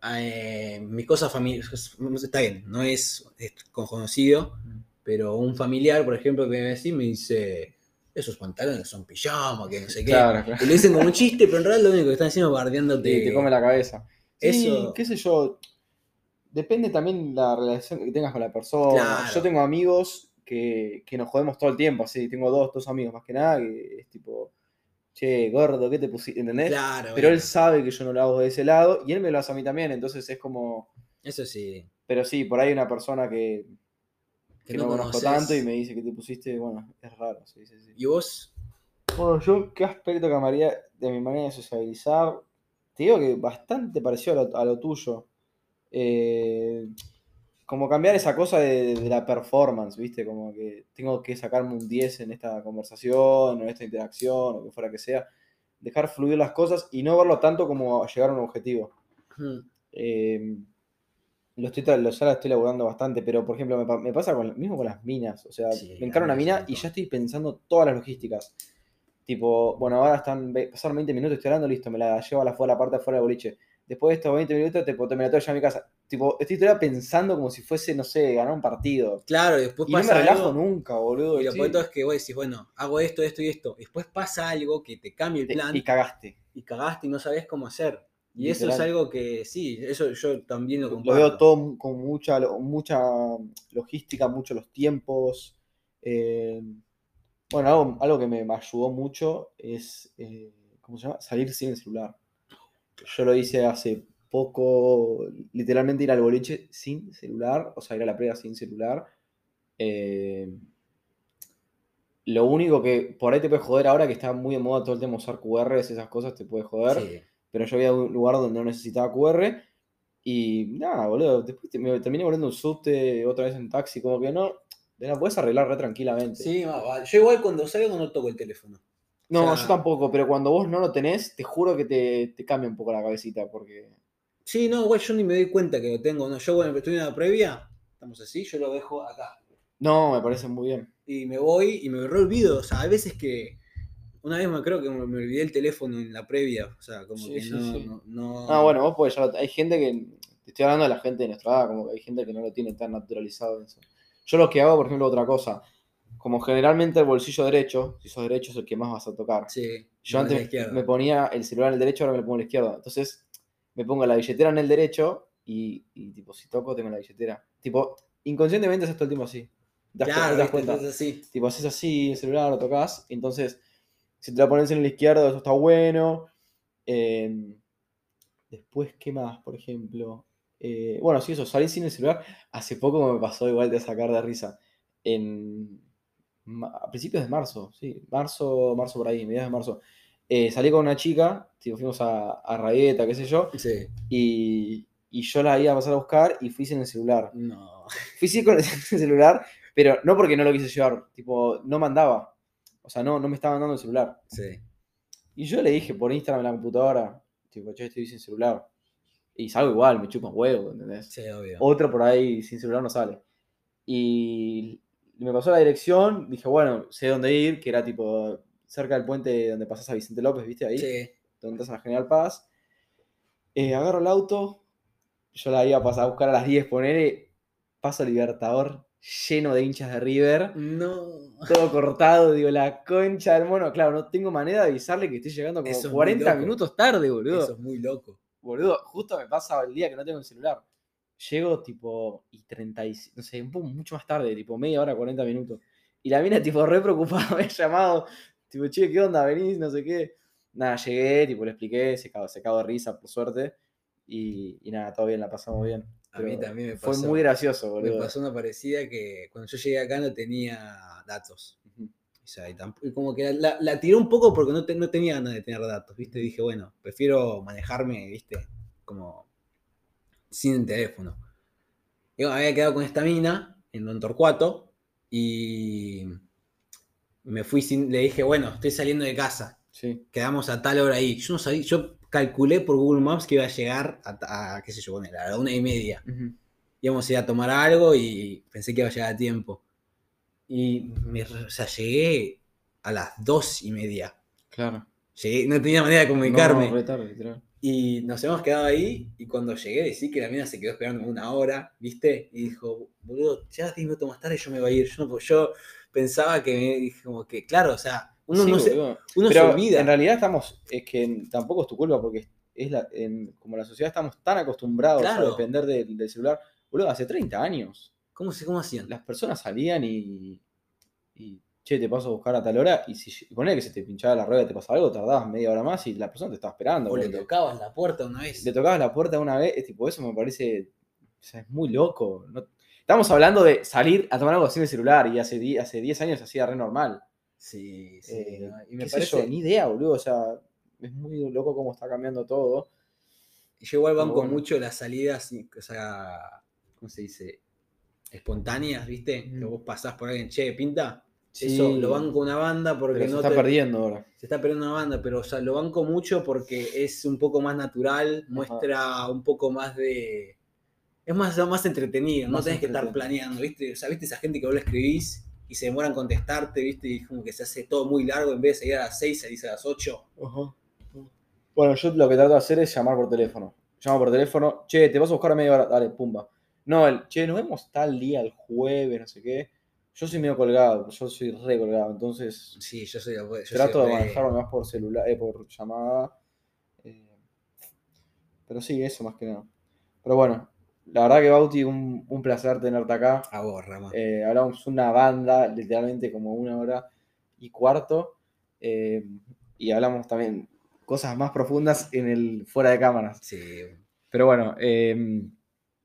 eh, mi cosa familiar, está bien, no es, es conocido, pero un familiar, por ejemplo, que me decir, me dice, esos pantalones son pijama, que no sé qué. Claro, claro. Y lo dicen como un chiste, pero en realidad lo único que están haciendo es Te, bardeándote. te come la cabeza. Sí, Eso- qué sé yo. Depende también la relación que tengas con la persona. Claro. Yo tengo amigos que, que nos jodemos todo el tiempo, así. Tengo dos, dos amigos más que nada, que es tipo, che, gordo, ¿qué te pusiste? ¿Entendés? Claro, Pero él sabe que yo no lo hago de ese lado y él me lo hace a mí también, entonces es como. eso sí. Pero sí, por ahí una persona que, que Que no, no conozco conoces. tanto y me dice que te pusiste, bueno, es raro, sí, sí, sí. ¿Y vos? Bueno, yo, ¿qué aspecto cambiaría de mi manera de sociabilizar? Te digo que bastante parecido a lo, a lo tuyo. Eh, como cambiar esa cosa de, de la performance, ¿viste? Como que tengo que sacarme un 10 en esta conversación o en esta interacción o lo que fuera que sea. Dejar fluir las cosas y no verlo tanto como llegar a un objetivo. Hmm, Eh, lo estoy, lo, ya la estoy laburando bastante, pero por ejemplo, me, pa- me pasa con, mismo con las minas. O sea, Sí, me encargo una mina y ya estoy pensando todas las logísticas. Tipo, bueno, ahora están, pasaron 20 minutos, estoy hablando, listo, me la llevo a la, a la parte de afuera del boliche. Después de estos 20 minutos, te, te me la tengo ya a mi casa. Tipo, estoy todavía pensando como si fuese, no sé, ganar un partido. Claro, y después Y no me pasa relajo algo, nunca, boludo. Y lo todo es que vos decís, bueno, hago esto, esto y esto. Después pasa algo que te cambia el te- plan y cagaste. y cagaste y no sabes cómo hacer. Y eso es algo que sí, eso yo también lo Lo comparto. veo todo con mucha, lo- mucha logística, mucho los tiempos. eh, bueno, algo, algo que me ayudó mucho es, eh, ¿cómo se llama? Salir sin el celular. Yo lo hice hace poco, literalmente ir al boliche sin celular, o sea, ir a la previa sin celular. Eh, lo único que por ahí te puede joder ahora, que está muy de moda todo el tema de usar QRs, esas cosas te puede joder Sí. pero yo había un lugar donde no necesitaba QR y nada, boludo, después me terminé volviendo un subte, otra vez en taxi, como que no, la puedes arreglar re tranquilamente. Sí, más vale. yo igual cuando salgo no toco el teléfono. No, o sea- yo tampoco, pero cuando vos no lo tenés, te juro que te, te cambia un poco la cabecita, porque... Sí, no, igual yo ni me doy cuenta que lo tengo. No, yo bueno, estoy en la previa, estamos así, yo lo dejo acá. No, me parece muy bien. Y me voy y me re olvido. O sea, hay veces que. Una vez me creo que me, me olvidé el teléfono en la previa. O sea, como Sí, que sí, no, sí. no, no- Ah, bueno, vos podés, ya lo- hay gente que, te estoy hablando de la gente de nuestra edad, como que hay gente que no lo tiene tan naturalizado eso. Yo lo que hago, por ejemplo, otra cosa, como generalmente el bolsillo derecho, si sos derecho es el que más vas a tocar. Sí, Yo no, antes me ponía el celular en el derecho, ahora me lo pongo en el izquierdo. Entonces me pongo la billetera en el derecho y, y, tipo, si toco, tengo la billetera. Tipo, inconscientemente haces todo el tiempo así. ¿Te das, Claro, te das cuenta? así. Tipo, haces así el celular, lo tocas. Entonces, si te la pones en el izquierdo, eso está bueno. Eh, después, ¿qué más, por ejemplo? Eh, bueno, sí, eso, salir sin el celular. Hace poco me pasó igual de sacar de risa. En, a principios de marzo, sí, marzo, marzo por ahí, mediados de marzo. Eh, salí con una chica, tipo, fuimos a, a Ragueta, qué sé yo, Sí. y, y yo la iba a pasar a buscar y fui sin el celular. No. Fui con el celular, pero no porque no lo quise llevar, tipo, no mandaba. O sea, no, no me estaba mandando el celular. Sí. Y yo le dije por Instagram en la computadora, tipo, che, estoy sin celular. Y salgo igual, me chupa un huevo, ¿entendés? Sí, obvio. Otro por ahí sin celular no sale. Y me pasó la dirección, dije, bueno, sé dónde ir, que era tipo cerca del puente donde pasás a Vicente López, ¿viste? Ahí, Sí. donde estás a la General Paz. Eh, agarro el auto, yo la iba a pasar a buscar a las 10, poner paso Libertador lleno de hinchas de River, No. todo cortado, digo, la concha del mono. Claro, no tengo manera de avisarle que estoy llegando como Eso es muy 40 loco. minutos tarde, boludo. Eso es muy loco. Boludo, justo me pasa el día que no tengo el celular. Llego tipo, y 30, y- no sé, un poco mucho más tarde, tipo media hora, 40 minutos. Y la mina, tipo, re preocupada, me ha llamado, tipo, che, ¿qué onda? ¿Venís? No sé qué. Nada, llegué, tipo, le expliqué, se cagó, se cagó de risa, por suerte. Y, y nada, todo bien, la pasamos bien. A mí también me Fue pasó. muy gracioso, Me boludo. pasó una parecida que cuando yo llegué acá no tenía datos. O sea, y, y como que la, la tiré un poco porque no, te- no tenía ganas de tener datos, ¿viste? Dije, bueno, prefiero manejarme, ¿viste? Como sin el teléfono. Y bueno, había quedado con esta mina en Don Torcuato y me fui sin, le dije, bueno, estoy saliendo de casa, Sí. quedamos a tal hora ahí. Yo no sabía, yo calculé por Google Maps que iba a llegar a, a, qué sé yo, bueno, a la una y media. Ujú. íbamos a ir a tomar algo y pensé que iba a llegar a tiempo. Y me, o sea, llegué a las dos y media. Claro. Llegué, no tenía manera de comunicarme. No, re tarde, literal. Y nos hemos quedado ahí y cuando llegué decí que la mina se quedó esperando una hora, ¿viste? Y dijo, boludo, ya 10 minutos más tarde yo me voy a ir. Yo, no, yo pensaba que, me como que, claro, o sea, uno, Sí, no se, uno se Pero olvida. en realidad estamos, es que tampoco es tu culpa porque es la, en- como la sociedad estamos tan acostumbrados Claro. a depender del, celular. Boludo, hace 30 años ¿Cómo, se, ¿Cómo hacían? las personas salían y, y che, te paso a buscar a tal hora y si ponele que se te pinchaba la rueda, te pasaba algo, tardabas media hora más y la persona te estaba esperando. O le tocabas la puerta una vez. le tocabas la puerta una vez, es tipo, eso me parece, o sea, es muy loco. no- Estamos hablando de salir a tomar algo sin el celular y hace, die- hace 10 años hacía re normal. Sí, sí. Eh, ¿no? Y me parece, yo, ni idea, boludo. O sea, es muy loco cómo está cambiando todo. yo igual banco bueno. mucho las salidas, o sea, ¿cómo se dice? Espontáneas, ¿viste? Que Mm. vos pasás por alguien, che, pinta. Sí, Eso lo banco una banda porque pero se no está te- perdiendo ahora. se está perdiendo una banda, pero o sea, lo banco mucho porque es un poco más natural, muestra un poco más de. Es más, más entretenido, no tenés que estar planeando, ¿viste? O sea, ¿viste esa gente que vos le escribís y se demoran en contestarte, ¿viste? Y como que se hace todo muy largo, en vez de seguir a las 6, salís a las 8. Bueno, yo lo que trato de hacer es llamar por teléfono. Llamo por teléfono, che, te vas a buscar a media hora, dale, pumba. No, el, che, nos vemos tal día, el jueves, no sé qué. Yo soy medio colgado, yo soy re colgado, entonces Sí, yo soy. Yo trato soy de manejarlo más por celular, eh, por llamada. eh, pero sí, eso más que nada. Pero bueno, la verdad que Bauti, un, un placer tenerte acá. A vos, Rama. Eh, hablamos una banda, literalmente como una hora y cuarto. eh, y hablamos también cosas más profundas en el fuera de cámaras. Sí, Pero bueno, eh,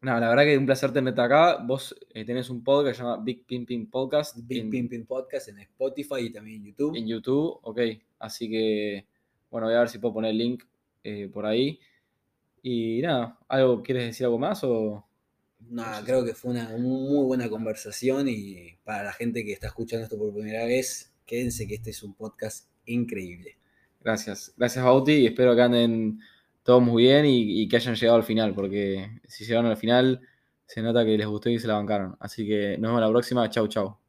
nada, la verdad que un placer tenerte acá. Vos eh, tenés un podcast que se llama Big Pimping Podcast Big en, Pimpin Podcast en Spotify y también en YouTube. en YouTube. Ok, así que bueno, voy a ver si puedo poner el link eh, por ahí. Y nada, ¿algo quieres decir algo más? O... Nada, creo que fue una muy buena conversación y para la gente que está escuchando esto por primera vez, quédense que este es un podcast increíble. Gracias, gracias Bauti y espero que anden todo muy bien y, que hayan llegado al final, porque si llegaron al final se nota que les gustó y se la bancaron. Así que nos vemos la próxima. Chau, chau.